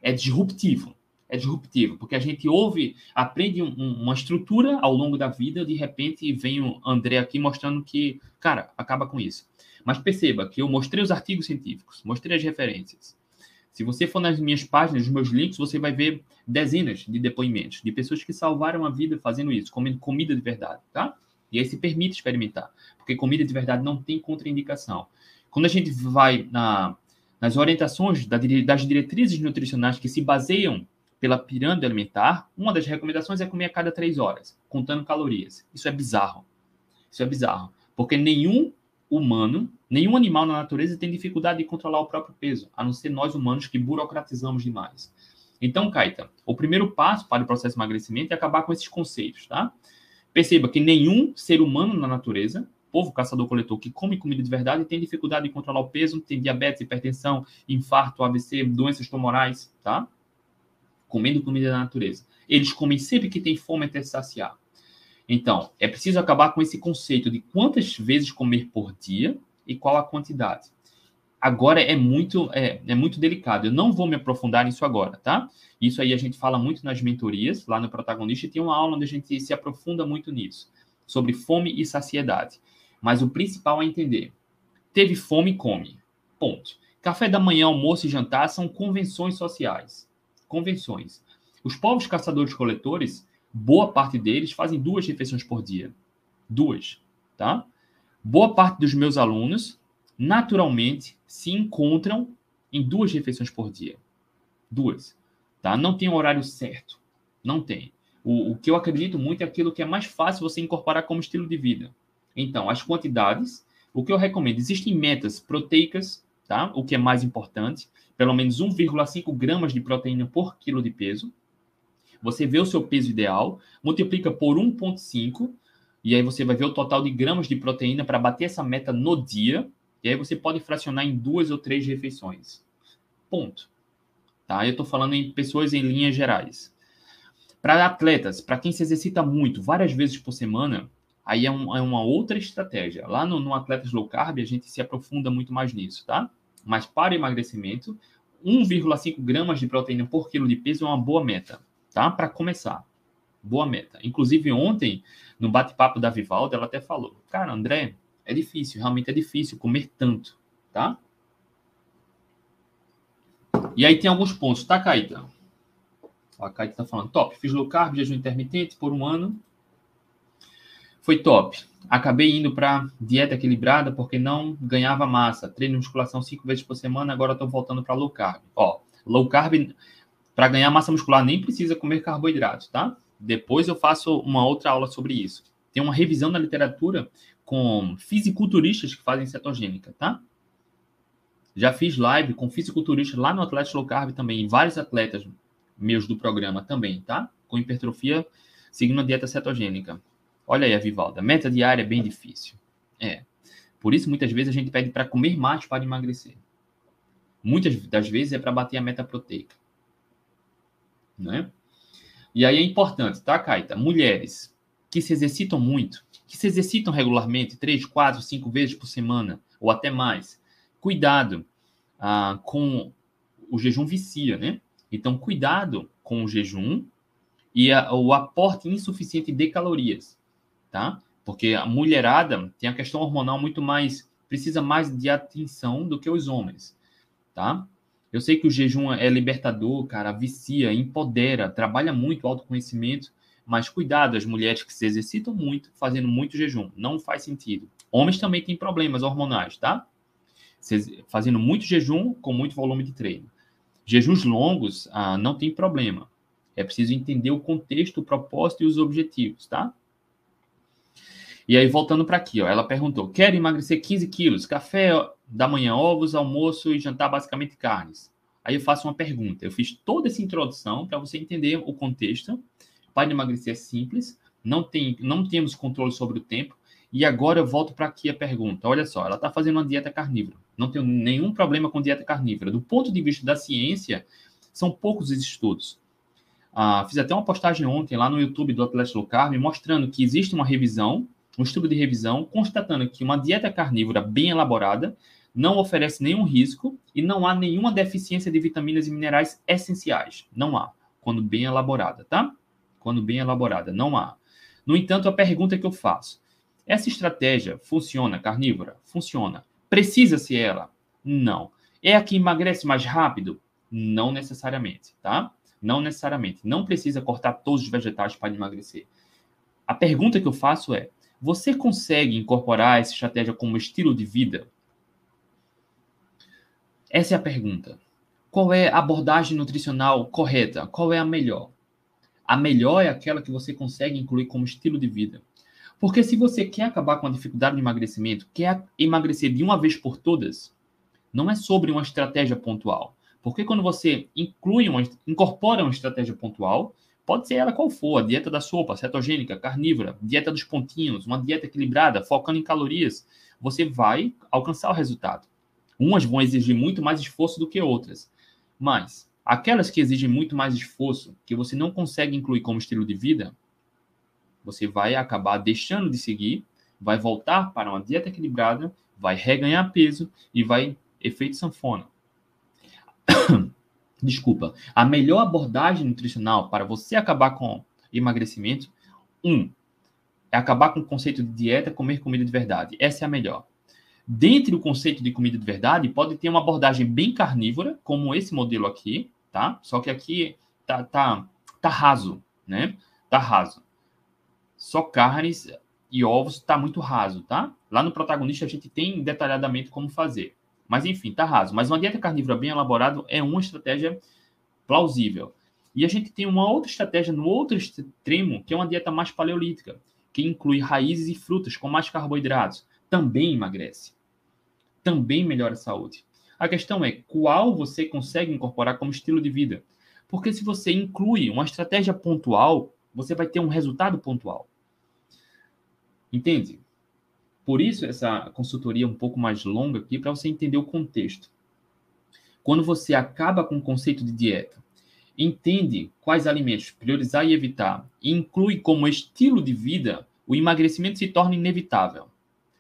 É disruptivo é disruptivo, porque a gente ouve, aprende um, uma estrutura ao longo da vida, de repente vem o André aqui mostrando que, cara, acaba com isso. Mas perceba que eu mostrei os artigos científicos, mostrei as referências. Se você for nas minhas páginas, nos meus links, você vai ver dezenas de depoimentos de pessoas que salvaram a vida fazendo isso, comendo comida de verdade, tá? E aí se permite experimentar, porque comida de verdade não tem contraindicação. Quando a gente vai na, nas orientações das diretrizes nutricionais que se baseiam pela pirâmide alimentar, uma das recomendações é comer a cada três horas, contando calorias. Isso é bizarro. Isso é bizarro. Porque nenhum humano, nenhum animal na natureza tem dificuldade de controlar o próprio peso, a não ser nós humanos que burocratizamos demais. Então, Caeta, o primeiro passo para o processo de emagrecimento é acabar com esses conceitos, tá? Perceba que nenhum ser humano na natureza, povo caçador-coletor que come comida de verdade, tem dificuldade de controlar o peso, tem diabetes, hipertensão, infarto, AVC, doenças tumorais, tá? Comendo comida da natureza. Eles comem sempre que tem fome até saciar. Então, é preciso acabar com esse conceito de quantas vezes comer por dia e qual a quantidade. Agora é muito, é, é muito delicado. Eu não vou me aprofundar nisso agora, tá? Isso aí a gente fala muito nas mentorias, lá no Protagonista, tem uma aula onde a gente se aprofunda muito nisso, sobre fome e saciedade. Mas o principal é entender. Teve fome, come. Ponto. Café da manhã, almoço e jantar são convenções sociais. Convenções. Os povos caçadores-coletores boa parte deles fazem duas refeições por dia. Duas, tá? Boa parte dos meus alunos, naturalmente, se encontram em duas refeições por dia. Duas, tá? Não tem horário certo. Não tem. O, o que eu acredito muito é aquilo que é mais fácil você incorporar como estilo de vida. Então, as quantidades, o que eu recomendo, existem metas proteicas, tá? O que é mais importante, pelo menos 1,5 gramas de proteína por quilo de peso, você vê o seu peso ideal, multiplica por 1,5, e aí você vai ver o total de gramas de proteína para bater essa meta no dia, e aí você pode fracionar em duas ou três refeições. Ponto. Tá? Eu estou falando em pessoas em linhas gerais. Para atletas, para quem se exercita muito, várias vezes por semana, aí é, um, é uma outra estratégia. Lá no, no Atletas Low Carb, a gente se aprofunda muito mais nisso, tá? Mas para emagrecimento, 1,5 gramas de proteína por quilo de peso é uma boa meta tá? Para começar. Boa meta. Inclusive, ontem, no bate-papo da Vivalda, ela até falou: Cara, André, é difícil, realmente é difícil comer tanto, tá? E aí tem alguns pontos, tá, Caíta? A Caíta tá falando: top, fiz low carb, jejum intermitente por um ano. Foi top. Acabei indo para dieta equilibrada porque não ganhava massa. Treino musculação cinco vezes por semana, agora estou voltando para low carb. Ó, low carb para ganhar massa muscular nem precisa comer carboidratos, tá? Depois eu faço uma outra aula sobre isso. Tem uma revisão na literatura com fisiculturistas que fazem cetogênica, tá? Já fiz live com fisiculturistas lá no Atlético Low Carb também, e vários atletas meus do programa também, tá? Com hipertrofia, seguindo a dieta cetogênica. Olha aí a Vivalda, meta diária é bem difícil. É. Por isso, muitas vezes a gente pede para comer mais para emagrecer. Muitas das vezes é para bater a meta proteica né? E aí é importante, tá, Caita? Mulheres que se exercitam muito, que se exercitam regularmente, três, quatro, cinco vezes por semana, ou até mais. Cuidado ah, com o jejum vicia, né? Então, cuidado com o jejum e a, o aporte insuficiente de calorias, tá? Porque a mulherada tem a questão hormonal muito mais, precisa mais de atenção do que os homens, tá? Eu sei que o jejum é libertador, cara, vicia, empodera, trabalha muito o autoconhecimento, mas cuidado, as mulheres que se exercitam muito, fazendo muito jejum, não faz sentido. Homens também têm problemas hormonais, tá? Fazendo muito jejum com muito volume de treino. Jejuns longos ah, não tem problema. É preciso entender o contexto, o propósito e os objetivos, tá? E aí, voltando para aqui, ó, ela perguntou: quer emagrecer 15 quilos, café da manhã, ovos, almoço e jantar basicamente carnes. Aí eu faço uma pergunta. Eu fiz toda essa introdução para você entender o contexto. Para emagrecer é simples, não, tem, não temos controle sobre o tempo. E agora eu volto para aqui a pergunta. Olha só, ela está fazendo uma dieta carnívora. Não tem nenhum problema com dieta carnívora. Do ponto de vista da ciência, são poucos os estudos. Ah, fiz até uma postagem ontem lá no YouTube do Atlético Low Carb mostrando que existe uma revisão um estudo de revisão constatando que uma dieta carnívora bem elaborada não oferece nenhum risco e não há nenhuma deficiência de vitaminas e minerais essenciais. Não há, quando bem elaborada, tá? Quando bem elaborada, não há. No entanto, a pergunta que eu faço: essa estratégia funciona carnívora? Funciona. Precisa-se ela? Não. É a que emagrece mais rápido? Não necessariamente, tá? Não necessariamente. Não precisa cortar todos os vegetais para emagrecer. A pergunta que eu faço é: você consegue incorporar essa estratégia como estilo de vida? Essa é a pergunta. Qual é a abordagem nutricional correta? Qual é a melhor? A melhor é aquela que você consegue incluir como estilo de vida. Porque se você quer acabar com a dificuldade de emagrecimento, quer emagrecer de uma vez por todas, não é sobre uma estratégia pontual. Porque quando você inclui uma, incorpora uma estratégia pontual, pode ser ela qual for, a dieta da sopa, cetogênica, carnívora, dieta dos pontinhos, uma dieta equilibrada, focando em calorias, você vai alcançar o resultado. Umas vão exigir muito mais esforço do que outras. Mas aquelas que exigem muito mais esforço, que você não consegue incluir como estilo de vida, você vai acabar deixando de seguir, vai voltar para uma dieta equilibrada, vai reganhar peso e vai efeito sanfona. Desculpa. A melhor abordagem nutricional para você acabar com emagrecimento, um, é acabar com o conceito de dieta, comer comida de verdade. Essa é a melhor. Dentro do conceito de comida de verdade, pode ter uma abordagem bem carnívora, como esse modelo aqui, tá? Só que aqui tá, tá, tá raso, né? Tá raso. Só carnes e ovos tá muito raso, tá? Lá no protagonista a gente tem detalhadamente como fazer. Mas enfim, tá raso. Mas uma dieta carnívora bem elaborada é uma estratégia plausível. E a gente tem uma outra estratégia no outro extremo, que é uma dieta mais paleolítica, que inclui raízes e frutas com mais carboidratos também emagrece. Também melhora a saúde. A questão é qual você consegue incorporar como estilo de vida. Porque se você inclui uma estratégia pontual, você vai ter um resultado pontual. Entende? Por isso, essa consultoria um pouco mais longa aqui, para você entender o contexto. Quando você acaba com o conceito de dieta, entende quais alimentos priorizar e evitar, e inclui como estilo de vida, o emagrecimento se torna inevitável.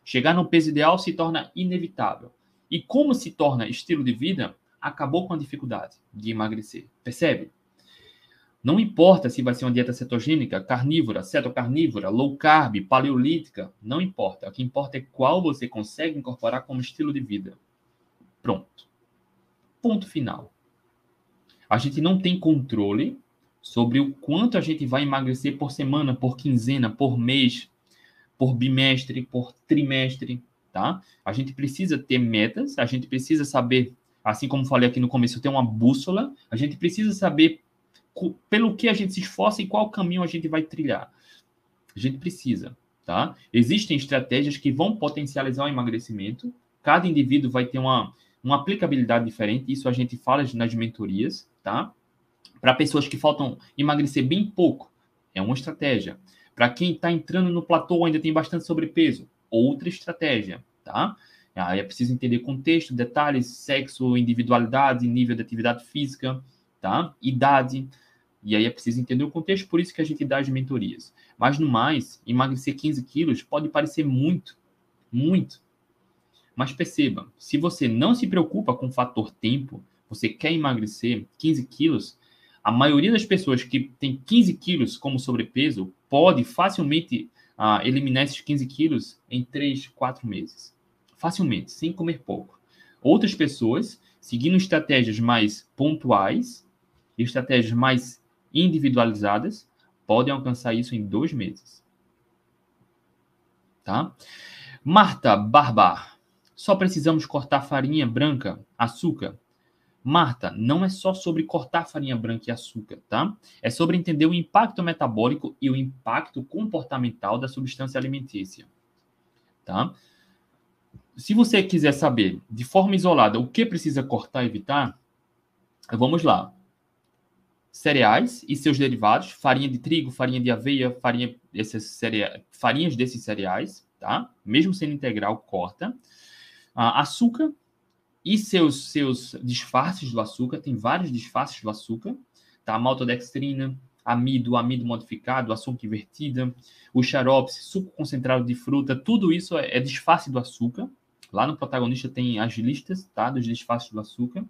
Chegar no peso ideal se torna inevitável. E como se torna estilo de vida, acabou com a dificuldade de emagrecer. Percebe? Não importa se vai ser uma dieta cetogênica, carnívora, cetocarnívora, low carb, paleolítica, não importa. O que importa é qual você consegue incorporar como estilo de vida. Pronto. Ponto final. A gente não tem controle sobre o quanto a gente vai emagrecer por semana, por quinzena, por mês, por bimestre, por trimestre, tá? A gente precisa ter metas, a gente precisa saber, assim como falei aqui no começo, ter uma bússola, a gente precisa saber pelo que a gente se esforça e qual caminho a gente vai trilhar. A gente precisa, tá? Existem estratégias que vão potencializar o emagrecimento, cada indivíduo vai ter uma, uma aplicabilidade diferente, isso a gente fala nas mentorias, tá? Para pessoas que faltam emagrecer bem pouco, é uma estratégia. Para quem está entrando no platô ainda tem bastante sobrepeso, outra estratégia, tá? Aí é preciso entender contexto, detalhes, sexo, individualidade, nível de atividade física, tá? Idade. E aí é preciso entender o contexto, por isso que a gente dá as mentorias. Mas no mais, emagrecer 15 quilos pode parecer muito, muito. Mas perceba, se você não se preocupa com o fator tempo, você quer emagrecer 15 quilos, a maioria das pessoas que tem 15 quilos como sobrepeso pode facilmente ah, eliminar esses 15 quilos em 3, 4 meses. Facilmente, sem comer pouco. Outras pessoas, seguindo estratégias mais pontuais, estratégias mais individualizadas, podem alcançar isso em dois meses. Tá? Marta Barbar. Só precisamos cortar farinha branca, açúcar, Marta, não é só sobre cortar farinha branca e açúcar, tá? É sobre entender o impacto metabólico e o impacto comportamental da substância alimentícia, tá? Se você quiser saber de forma isolada o que precisa cortar e evitar, vamos lá. Cereais e seus derivados, farinha de trigo, farinha de aveia, farinha esses cereais, farinhas desses cereais, tá? Mesmo sendo integral, corta. Ah, açúcar, e seus, seus disfarces do açúcar, tem vários disfarces do açúcar, tá? Maltodextrina, amido, amido modificado, açúcar invertida, o xarope, suco concentrado de fruta, tudo isso é, é disfarce do açúcar. Lá no protagonista tem as listas, tá? Dos disfarces do açúcar.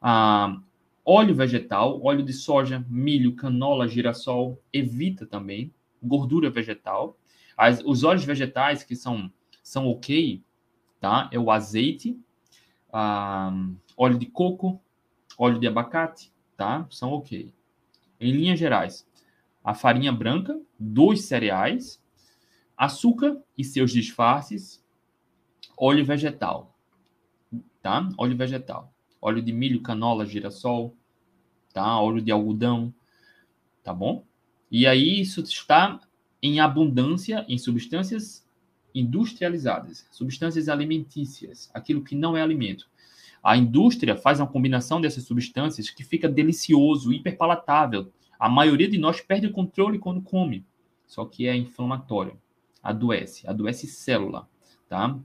Ah, óleo vegetal, óleo de soja, milho, canola, girassol, evita também. Gordura vegetal. As, os óleos vegetais que são, são ok, tá? É o azeite, ah, óleo de coco, óleo de abacate, tá? São ok. Em linhas gerais, a farinha branca, dos cereais, açúcar e seus disfarces, óleo vegetal, tá? Óleo vegetal, óleo de milho, canola, girassol, tá? Óleo de algodão, tá bom? E aí isso está em abundância em substâncias industrializadas, substâncias alimentícias, aquilo que não é alimento. A indústria faz uma combinação dessas substâncias que fica delicioso, hiperpalatável. A maioria de nós perde o controle quando come, só que é inflamatório, adoece, adoece célula, tá?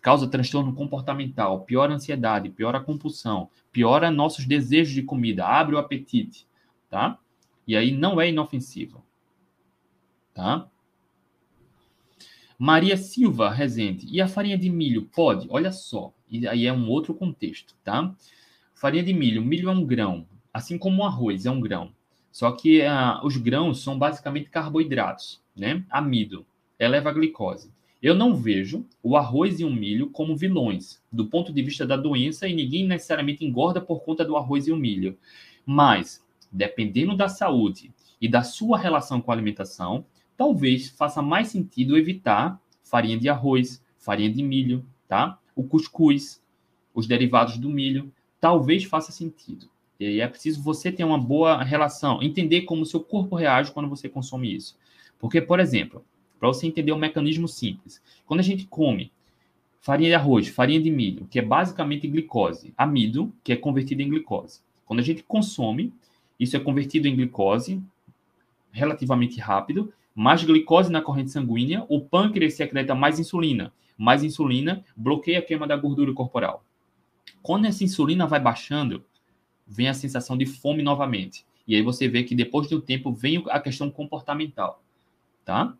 Causa transtorno comportamental, piora a ansiedade, piora a compulsão, piora nossos desejos de comida, abre o apetite, tá? E aí não é inofensivo, tá? Maria Silva Rezende. E a farinha de milho pode? Olha só, e aí é um outro contexto, tá? Farinha de milho, milho é um grão, assim como o arroz é um grão. Só que uh, os grãos são basicamente carboidratos, né? Amido, eleva a glicose. Eu não vejo o arroz e o milho como vilões, do ponto de vista da doença, e ninguém necessariamente engorda por conta do arroz e o milho. Mas, dependendo da saúde e da sua relação com a alimentação, talvez faça mais sentido evitar farinha de arroz, farinha de milho, tá? O cuscuz, os derivados do milho, talvez faça sentido. E é preciso você ter uma boa relação, entender como o seu corpo reage quando você consome isso. Porque, por exemplo, para você entender um mecanismo simples, quando a gente come farinha de arroz, farinha de milho, que é basicamente glicose, amido, que é convertido em glicose. Quando a gente consome, isso é convertido em glicose relativamente rápido mais glicose na corrente sanguínea, o pâncreas secreta mais insulina. Mais insulina bloqueia a queima da gordura corporal. Quando essa insulina vai baixando, vem a sensação de fome novamente. E aí você vê que depois de um tempo vem a questão comportamental, tá?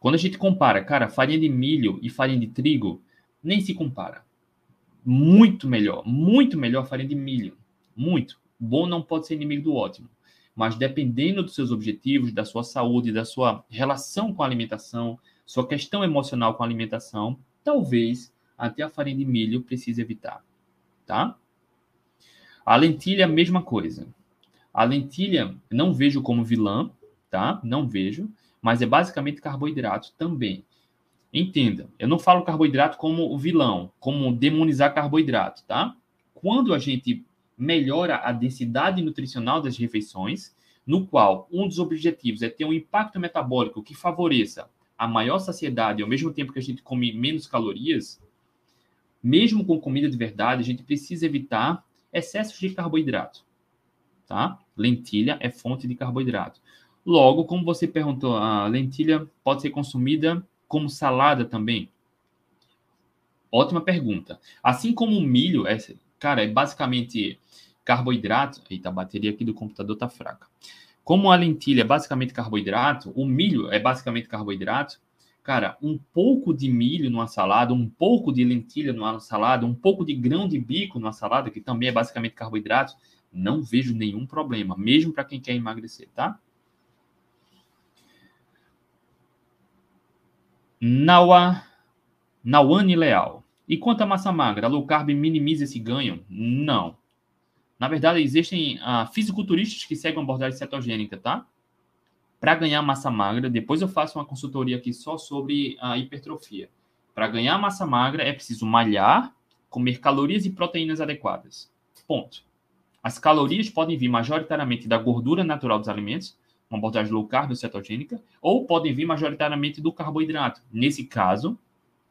Quando a gente compara, cara, farinha de milho e farinha de trigo, nem se compara. Muito melhor, muito melhor farinha de milho. Muito. Bom não pode ser inimigo do ótimo mas dependendo dos seus objetivos, da sua saúde, da sua relação com a alimentação, sua questão emocional com a alimentação, talvez até a farinha de milho precise evitar, tá? A lentilha, mesma coisa. A lentilha não vejo como vilã, tá? Não vejo, mas é basicamente carboidrato também. Entenda, eu não falo carboidrato como vilão, como demonizar carboidrato, tá? Quando a gente melhora a densidade nutricional das refeições, no qual um dos objetivos é ter um impacto metabólico que favoreça a maior saciedade ao mesmo tempo que a gente come menos calorias, mesmo com comida de verdade, a gente precisa evitar excessos de carboidrato, tá? Lentilha é fonte de carboidrato. Logo, como você perguntou, a lentilha pode ser consumida como salada também? Ótima pergunta. Assim como o milho, é, cara, é basicamente carboidrato. Eita, a bateria aqui do computador tá fraca. Como a lentilha é basicamente carboidrato, o milho é basicamente carboidrato. Cara, um pouco de milho numa salada, um pouco de lentilha numa salada, um pouco de grão de bico numa salada, que também é basicamente carboidrato, não vejo nenhum problema, mesmo para quem quer emagrecer, tá? Nawa, Nawane Leal. E quanto à massa magra, a low carb minimiza esse ganho? Não. Na verdade, existem uh, fisiculturistas que seguem uma abordagem cetogênica, tá? Para ganhar massa magra, depois eu faço uma consultoria aqui só sobre a hipertrofia. Para ganhar massa magra, é preciso malhar, comer calorias e proteínas adequadas. Ponto. As calorias podem vir majoritariamente da gordura natural dos alimentos, uma abordagem low carb ou cetogênica, ou podem vir majoritariamente do carboidrato. Nesse caso,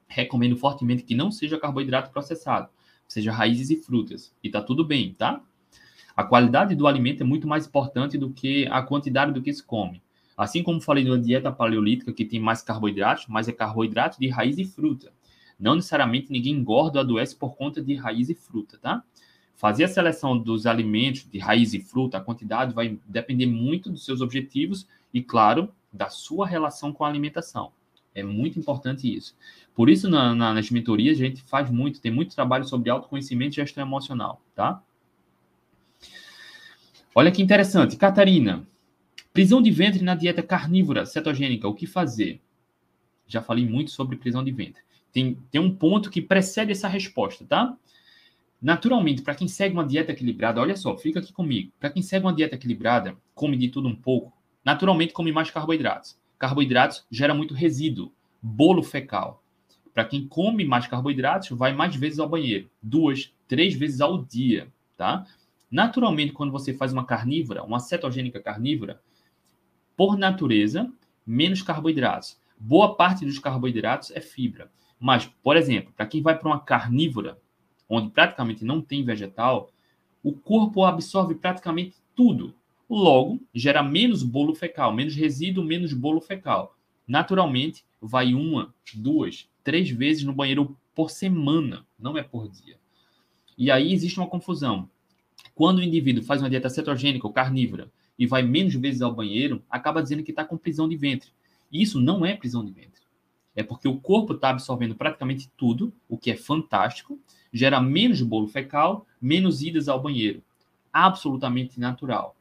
recomendo fortemente que não seja carboidrato processado, seja raízes e frutas. E tá tudo bem, tá? A qualidade do alimento é muito mais importante do que a quantidade do que se come. Assim como falei na dieta paleolítica, que tem mais carboidratos, mas é carboidrato de raiz e fruta. Não necessariamente ninguém engorda ou adoece por conta de raiz e fruta, tá? Fazer a seleção dos alimentos de raiz e fruta, a quantidade vai depender muito dos seus objetivos e, claro, da sua relação com a alimentação. É muito importante isso. Por isso, na, na, nas mentorias, a gente faz muito, tem muito trabalho sobre autoconhecimento e gestão emocional, tá? Olha que interessante. Catarina, prisão de ventre na dieta carnívora cetogênica, o que fazer? Já falei muito sobre prisão de ventre. Tem, tem um ponto que precede essa resposta, tá? Naturalmente, para quem segue uma dieta equilibrada, olha só, fica aqui comigo. Para quem segue uma dieta equilibrada, come de tudo um pouco, naturalmente come mais carboidratos. Carboidratos gera muito resíduo, bolo fecal. Para quem come mais carboidratos, vai mais vezes ao banheiro, duas, três vezes ao dia, tá? Naturalmente, quando você faz uma carnívora, uma cetogênica carnívora, por natureza, menos carboidratos. Boa parte dos carboidratos é fibra. Mas, por exemplo, para quem vai para uma carnívora, onde praticamente não tem vegetal, o corpo absorve praticamente tudo. Logo, gera menos bolo fecal, menos resíduo, menos bolo fecal. Naturalmente, vai uma, duas, três vezes no banheiro por semana, não é por dia. E aí existe uma confusão. Quando o indivíduo faz uma dieta cetogênica ou carnívora e vai menos vezes ao banheiro, acaba dizendo que está com prisão de ventre. Isso não é prisão de ventre. É porque o corpo está absorvendo praticamente tudo, o que é fantástico, gera menos bolo fecal, menos idas ao banheiro. Absolutamente natural.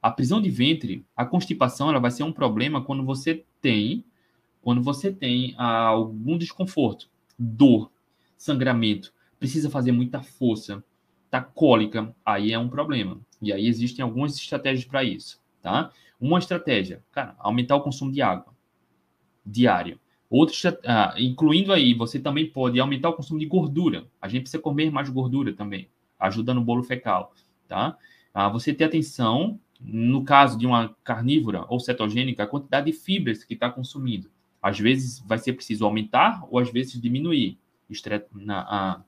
A prisão de ventre, a constipação, ela vai ser um problema quando você tem, quando você tem ah, algum desconforto dor, sangramento, precisa fazer muita força, tá cólica, aí é um problema. E aí existem algumas estratégias para isso, tá? Uma estratégia, cara, aumentar o consumo de água diário. Outra, ah, incluindo aí, você também pode aumentar o consumo de gordura. A gente precisa comer mais gordura também, ajuda no bolo fecal, tá? Ah, você ter atenção, no caso de uma carnívora ou cetogênica, a quantidade de fibras que está consumindo. Às vezes vai ser preciso aumentar ou às vezes diminuir. Na, a,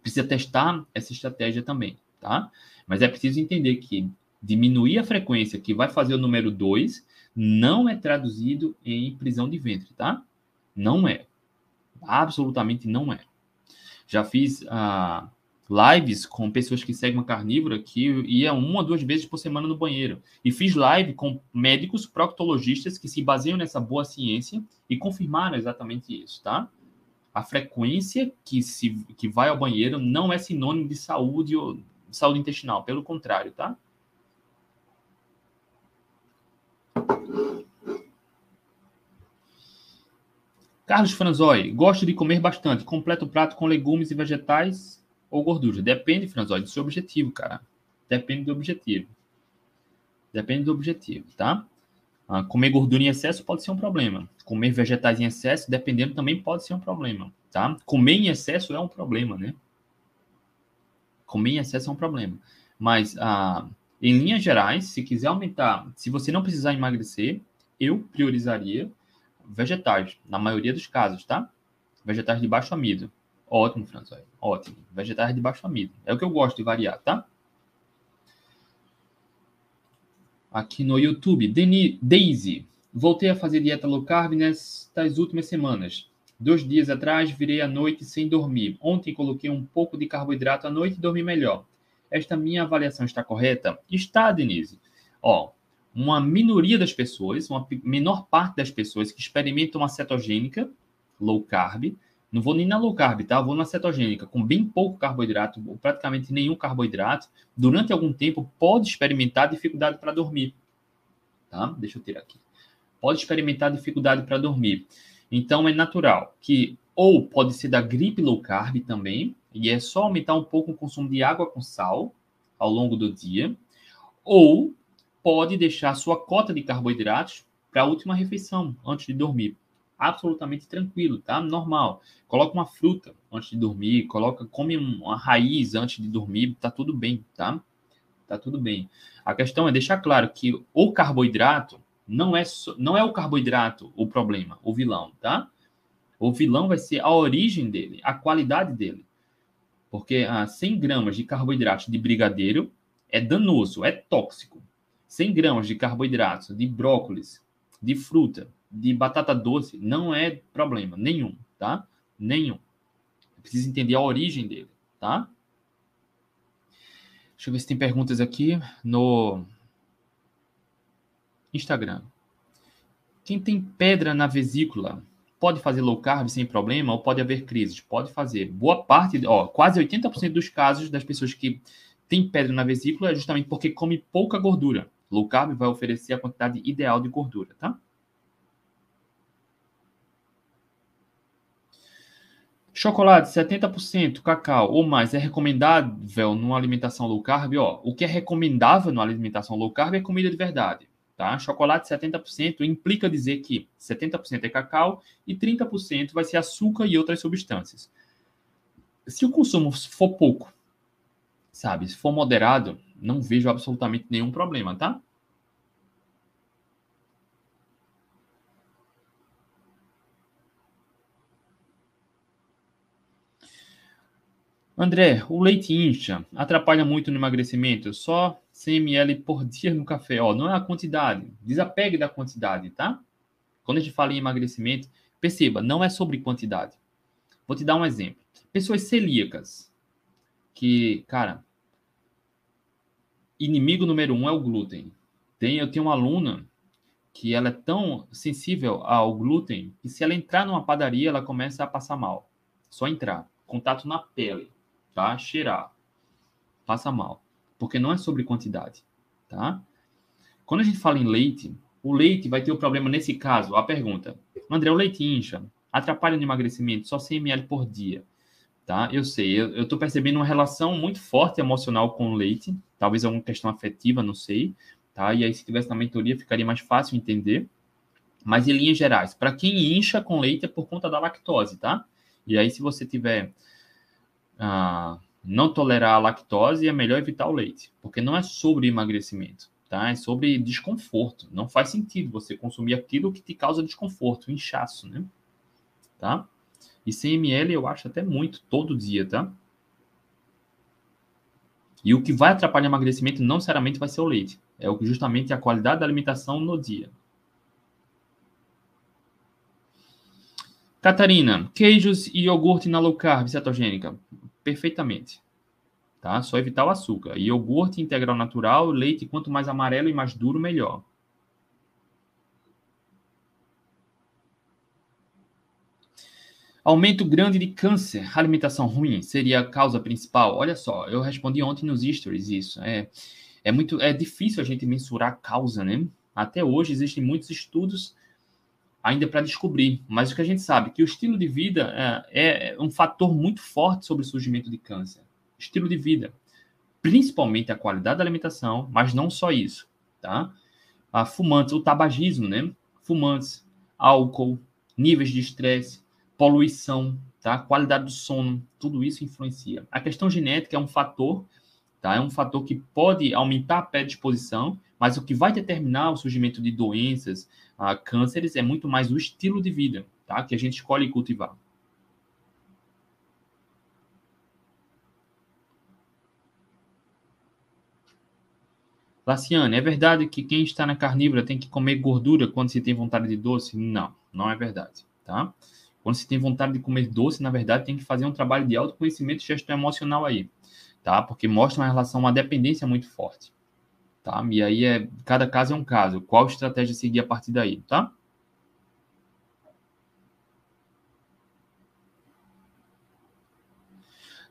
precisa testar essa estratégia também, tá? Mas é preciso entender que diminuir a frequência que vai fazer o número 2 não é traduzido em prisão de ventre, tá? Não é. Absolutamente não é. Já fiz uh, lives com pessoas que seguem uma carnívora que ia uma ou duas vezes por semana no banheiro. E fiz live com médicos proctologistas que se baseiam nessa boa ciência e confirmaram exatamente isso, tá? A frequência que, se, que vai ao banheiro não é sinônimo de saúde ou saúde intestinal, pelo contrário, tá? Carlos Franzoi, gosto de comer bastante. Completo o prato com legumes e vegetais ou gordura. Depende, Franzóide, do seu objetivo, cara. Depende do objetivo. Depende do objetivo, tá? Ah, comer gordura em excesso pode ser um problema. Comer vegetais em excesso, dependendo, também pode ser um problema, tá? Comer em excesso é um problema, né? Comer em excesso é um problema. Mas, ah, em linhas gerais, se quiser aumentar, se você não precisar emagrecer, eu priorizaria vegetais, na maioria dos casos, tá? Vegetais de baixo amido. Ótimo, François. Ótimo. Vegetais de baixo amido. É o que eu gosto de variar, tá? Aqui no YouTube, Deni, Daisy. Voltei a fazer dieta low carb nestas últimas semanas. Dois dias atrás, virei à noite sem dormir. Ontem coloquei um pouco de carboidrato à noite e dormi melhor. Esta minha avaliação está correta? Está, Denise. Ó, uma minoria das pessoas, uma menor parte das pessoas que experimentam a cetogênica, low carb, não vou nem na low carb, tá? vou na cetogênica, com bem pouco carboidrato, ou praticamente nenhum carboidrato. Durante algum tempo, pode experimentar dificuldade para dormir. Tá? Deixa eu tirar aqui. Pode experimentar dificuldade para dormir. Então, é natural que, ou pode ser da gripe low carb também, e é só aumentar um pouco o consumo de água com sal ao longo do dia, ou pode deixar sua cota de carboidratos para a última refeição, antes de dormir absolutamente tranquilo, tá? Normal. Coloca uma fruta antes de dormir, coloca, come uma raiz antes de dormir, tá tudo bem, tá? Tá tudo bem. A questão é deixar claro que o carboidrato não é, não é o carboidrato o problema, o vilão, tá? O vilão vai ser a origem dele, a qualidade dele. Porque ah, 100 gramas de carboidrato de brigadeiro é danoso, é tóxico. 100 gramas de carboidrato de brócolis, de fruta, de batata doce não é problema nenhum, tá? Nenhum. Precisa entender a origem dele, tá? Deixa eu ver se tem perguntas aqui no Instagram. Quem tem pedra na vesícula pode fazer low carb sem problema ou pode haver crises? Pode fazer. Boa parte, ó, quase 80% dos casos das pessoas que têm pedra na vesícula é justamente porque come pouca gordura. Low carb vai oferecer a quantidade ideal de gordura, tá? Chocolate 70%, cacau ou mais é recomendável numa alimentação low carb? Ó, o que é recomendável numa alimentação low carb é comida de verdade. Tá? Chocolate 70% implica dizer que 70% é cacau e 30% vai ser açúcar e outras substâncias. Se o consumo for pouco, sabe, se for moderado, não vejo absolutamente nenhum problema, tá? André, o leite incha atrapalha muito no emagrecimento? Só 100 ml por dia no café. Ó, não é a quantidade. Desapegue da quantidade, tá? Quando a gente fala em emagrecimento, perceba, não é sobre quantidade. Vou te dar um exemplo. Pessoas celíacas, que, cara, inimigo número um é o glúten. Tem, eu tenho uma aluna que ela é tão sensível ao glúten que se ela entrar numa padaria, ela começa a passar mal. Só entrar. Contato na pele tá? Cheirar, passa mal, porque não é sobre quantidade, tá? Quando a gente fala em leite, o leite vai ter o problema nesse caso. A pergunta, André, o leite incha, atrapalha no emagrecimento, só 100 ml por dia, tá? Eu sei, eu, estou percebendo uma relação muito forte emocional com o leite, talvez alguma questão afetiva, não sei, tá? E aí se tivesse na mentoria ficaria mais fácil entender. Mas em linhas gerais, para quem incha com leite é por conta da lactose, tá? E aí se você tiver ah, não tolerar a lactose, é melhor evitar o leite, porque não é sobre emagrecimento, tá? É sobre desconforto. Não faz sentido você consumir aquilo que te causa desconforto, inchaço, né? Tá? E 100 ml eu acho até muito todo dia, tá? E o que vai atrapalhar o emagrecimento não necessariamente vai ser o leite, é justamente a qualidade da alimentação no dia. Catarina, queijos e iogurte na low carb cetogênica perfeitamente. Tá? Só evitar o açúcar. Iogurte integral natural, leite quanto mais amarelo e mais duro, melhor. Aumento grande de câncer, alimentação ruim seria a causa principal? Olha só, eu respondi ontem nos stories isso. É, é muito é difícil a gente mensurar a causa, né? Até hoje existem muitos estudos ainda para descobrir. Mas o que a gente sabe é que o estilo de vida é, é um fator muito forte sobre o surgimento de câncer. Estilo de vida, principalmente a qualidade da alimentação, mas não só isso, tá? A fumantes, o tabagismo, né? Fumantes, álcool, níveis de estresse, poluição, tá? Qualidade do sono, tudo isso influencia. A questão genética é um fator, tá? É um fator que pode aumentar a predisposição, mas o que vai determinar o surgimento de doenças, a cânceres é muito mais o estilo de vida, tá? Que a gente escolhe cultivar. Laciane, é verdade que quem está na carnívora tem que comer gordura quando se tem vontade de doce? Não, não é verdade, tá? Quando se tem vontade de comer doce, na verdade, tem que fazer um trabalho de autoconhecimento e gestão emocional aí, tá? Porque mostra uma relação, uma dependência muito forte tá? E aí é cada caso é um caso. Qual estratégia seguir a partir daí, tá?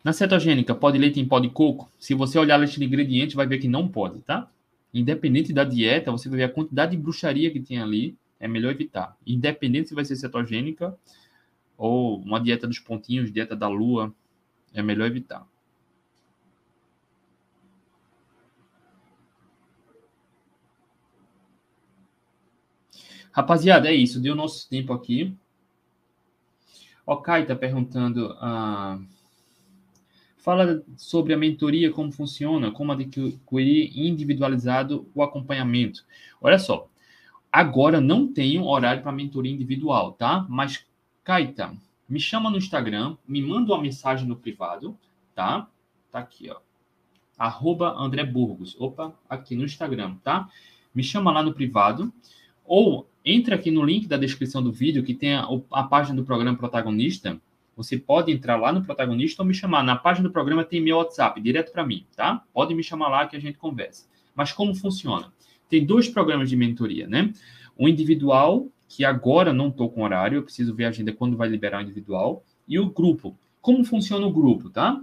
Na cetogênica, pode leite em pó de coco? Se você olhar a lista de ingredientes, vai ver que não pode, tá? Independente da dieta, você vai ver a quantidade de bruxaria que tem ali, é melhor evitar. Independente se vai ser cetogênica ou uma dieta dos pontinhos, dieta da lua, é melhor evitar. Rapaziada, é isso. Deu nosso tempo aqui. O Kai está perguntando. Ah, fala sobre a mentoria, como funciona, como adquirir individualizado o acompanhamento. Olha só, agora não tenho horário para mentoria individual, tá? Mas, Kaita, me chama no Instagram, me manda uma mensagem no privado, tá? Tá aqui, ó. Arroba André Burgos. Opa, aqui no Instagram, tá? Me chama lá no privado. Ou entre aqui no link da descrição do vídeo, que tem a, a, página do programa protagonista. Você pode entrar lá no protagonista ou me chamar. Na página do programa tem meu WhatsApp, direto para mim, tá? Pode me chamar lá que a gente conversa. Mas como funciona? Tem dois programas de mentoria, né? O individual, que agora não estou com horário, eu preciso ver a agenda quando vai liberar o individual. E o grupo. Como funciona o grupo, tá?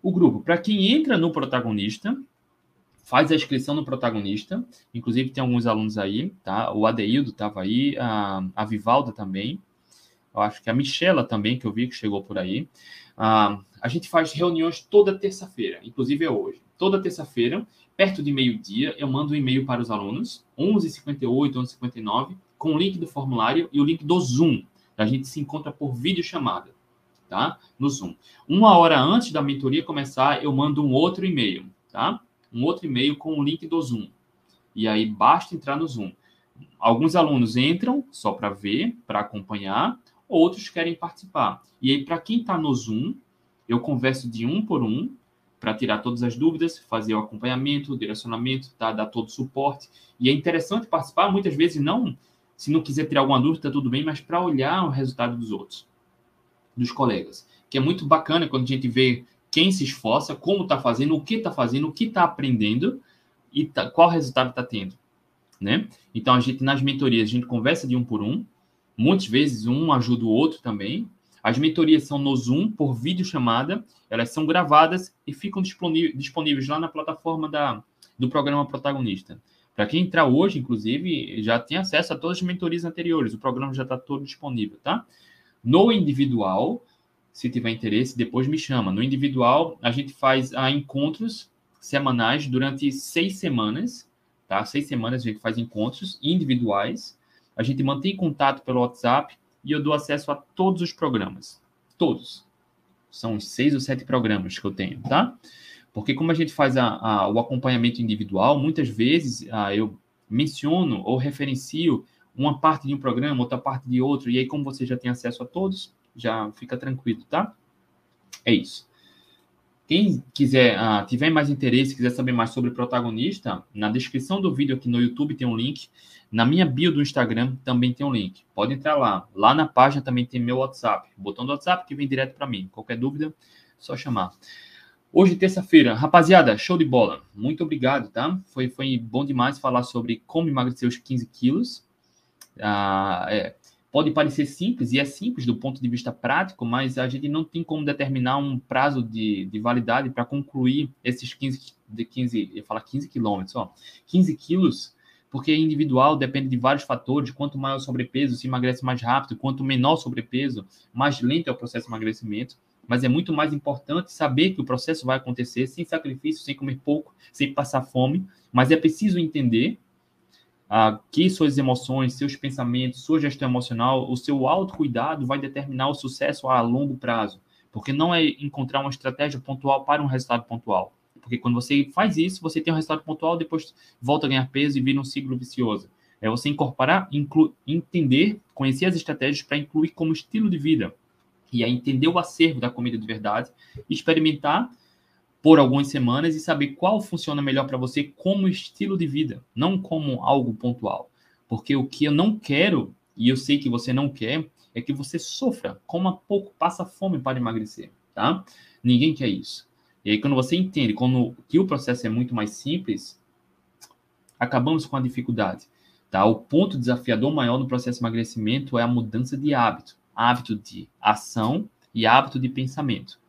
O grupo, para quem entra no protagonista, faz a inscrição no protagonista. Inclusive, tem alguns alunos aí, tá? O Adeildo estava aí, a, a Vivalda também. Eu acho que a Michela também, que eu vi que chegou por aí. Ah, a gente faz reuniões toda terça-feira, inclusive é hoje. Toda terça-feira, perto de meio-dia, eu mando um e-mail para os alunos, 11h58, 11h59, com o link do formulário e o link do Zoom. A gente se encontra por videochamada, tá? No Zoom. Uma hora antes da mentoria começar, eu mando um outro e-mail, tá? um outro e-mail com o link do Zoom. E aí basta entrar no Zoom. Alguns alunos entram só para ver, para acompanhar, outros querem participar. E aí, para quem está no Zoom, Eu converso de um por um para tirar todas as dúvidas, fazer o acompanhamento, o direcionamento, tá? dar todo o suporte. E é interessante participar, muitas vezes não, se não quiser tirar alguma dúvida, tudo bem, mas para olhar o resultado dos outros, dos colegas. Que é muito bacana quando a gente vê quem se esforça, como está fazendo, o que está fazendo, o que está aprendendo e tá, qual resultado está tendo. Né? Então, a gente, nas mentorias, a gente conversa de um por um. Muitas vezes, um ajuda o outro também. As mentorias são no Zoom, por videochamada. Elas são gravadas e ficam disponíveis lá na plataforma da, do programa protagonista. Para quem entrar hoje, inclusive, já tem acesso a todas as mentorias anteriores. O programa já está todo disponível, tá? No individual, se tiver interesse, depois me chama. No individual, a gente faz a encontros semanais durante seis semanas, tá? Seis semanas a gente faz encontros individuais. A gente mantém contato pelo WhatsApp e eu dou acesso a todos os programas. Todos. São seis ou sete programas que eu tenho, tá? Porque como a gente faz a, a, o acompanhamento individual, muitas vezes a, ah, eu menciono ou referencio uma parte de um programa, outra parte de outro, e aí como você já tem acesso a todos, já fica tranquilo, tá? É isso. Quem quiser, uh, tiver mais interesse, quiser saber mais sobre o protagonista, na descrição do vídeo aqui no YouTube tem um link. Na minha bio do Instagram também tem um link. Pode entrar lá. Lá na página também tem meu WhatsApp. Botão do WhatsApp que vem direto para mim. Qualquer dúvida, só chamar. Hoje, terça-feira. Rapaziada, show de bola. Muito obrigado, tá? Foi, foi bom demais falar sobre como emagrecer os 15 quilos. Ah, é, pode parecer simples, e é simples do ponto de vista prático, mas a gente não tem como determinar um prazo de, de validade para concluir esses 15, de 15, eu falar 15 quilômetros, ó, 15 quilos, porque é individual, depende de vários fatores, quanto maior o sobrepeso, se emagrece mais rápido, quanto menor o sobrepeso, mais lento é o processo de emagrecimento, mas é muito mais importante saber que o processo vai acontecer sem sacrifício, sem comer pouco, sem passar fome, mas é preciso entender ah, que suas emoções, seus pensamentos, sua gestão emocional, o seu autocuidado vai determinar o sucesso a longo prazo. Porque não é encontrar uma estratégia pontual para um resultado pontual. Porque quando você faz isso, você tem um resultado pontual, depois volta a ganhar peso e vira um ciclo vicioso. É você incorporar, entender, conhecer as estratégias para incluir como estilo de vida. E aí entender o acervo da comida de verdade, experimentar por algumas semanas e saber qual funciona melhor para você como estilo de vida, não como algo pontual. Porque o que eu não quero, e eu sei que você não quer, é que você sofra, coma pouco, passa fome para emagrecer, tá? Ninguém quer isso. E aí, quando você entende como, que o processo é muito mais simples, acabamos com a dificuldade. Tá? O ponto desafiador maior no processo de emagrecimento é a mudança de hábito. Hábito de ação e hábito de pensamento.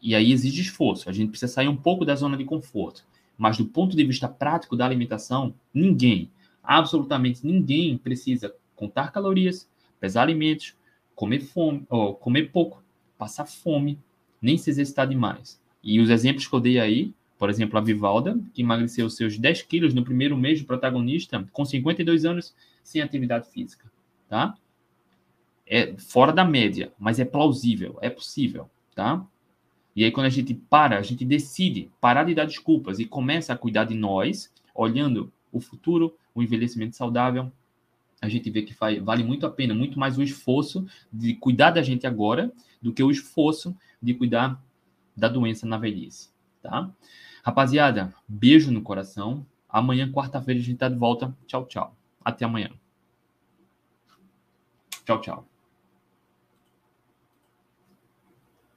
E aí exige esforço. A gente precisa sair um pouco da zona de conforto. Mas do ponto de vista prático da alimentação, ninguém, absolutamente ninguém precisa contar calorias, pesar alimentos, comer fome, ou comer pouco, passar fome, nem se exercitar demais. E os exemplos que eu dei aí, por exemplo, a Vivalda, que emagreceu seus 10 quilos no primeiro mês de protagonista, com 52 anos, sem atividade física, tá? É fora da média, mas é plausível, é possível, tá? E aí, quando a gente para, a gente decide parar de dar desculpas e começa a cuidar de nós, olhando o futuro, o envelhecimento saudável, a gente vê que faz, vale muito a pena, muito mais o esforço de cuidar da gente agora do que o esforço de cuidar da doença na velhice, tá? Rapaziada, beijo no coração. Amanhã, quarta-feira, a gente tá de volta. Tchau, tchau. Até amanhã. Tchau, tchau.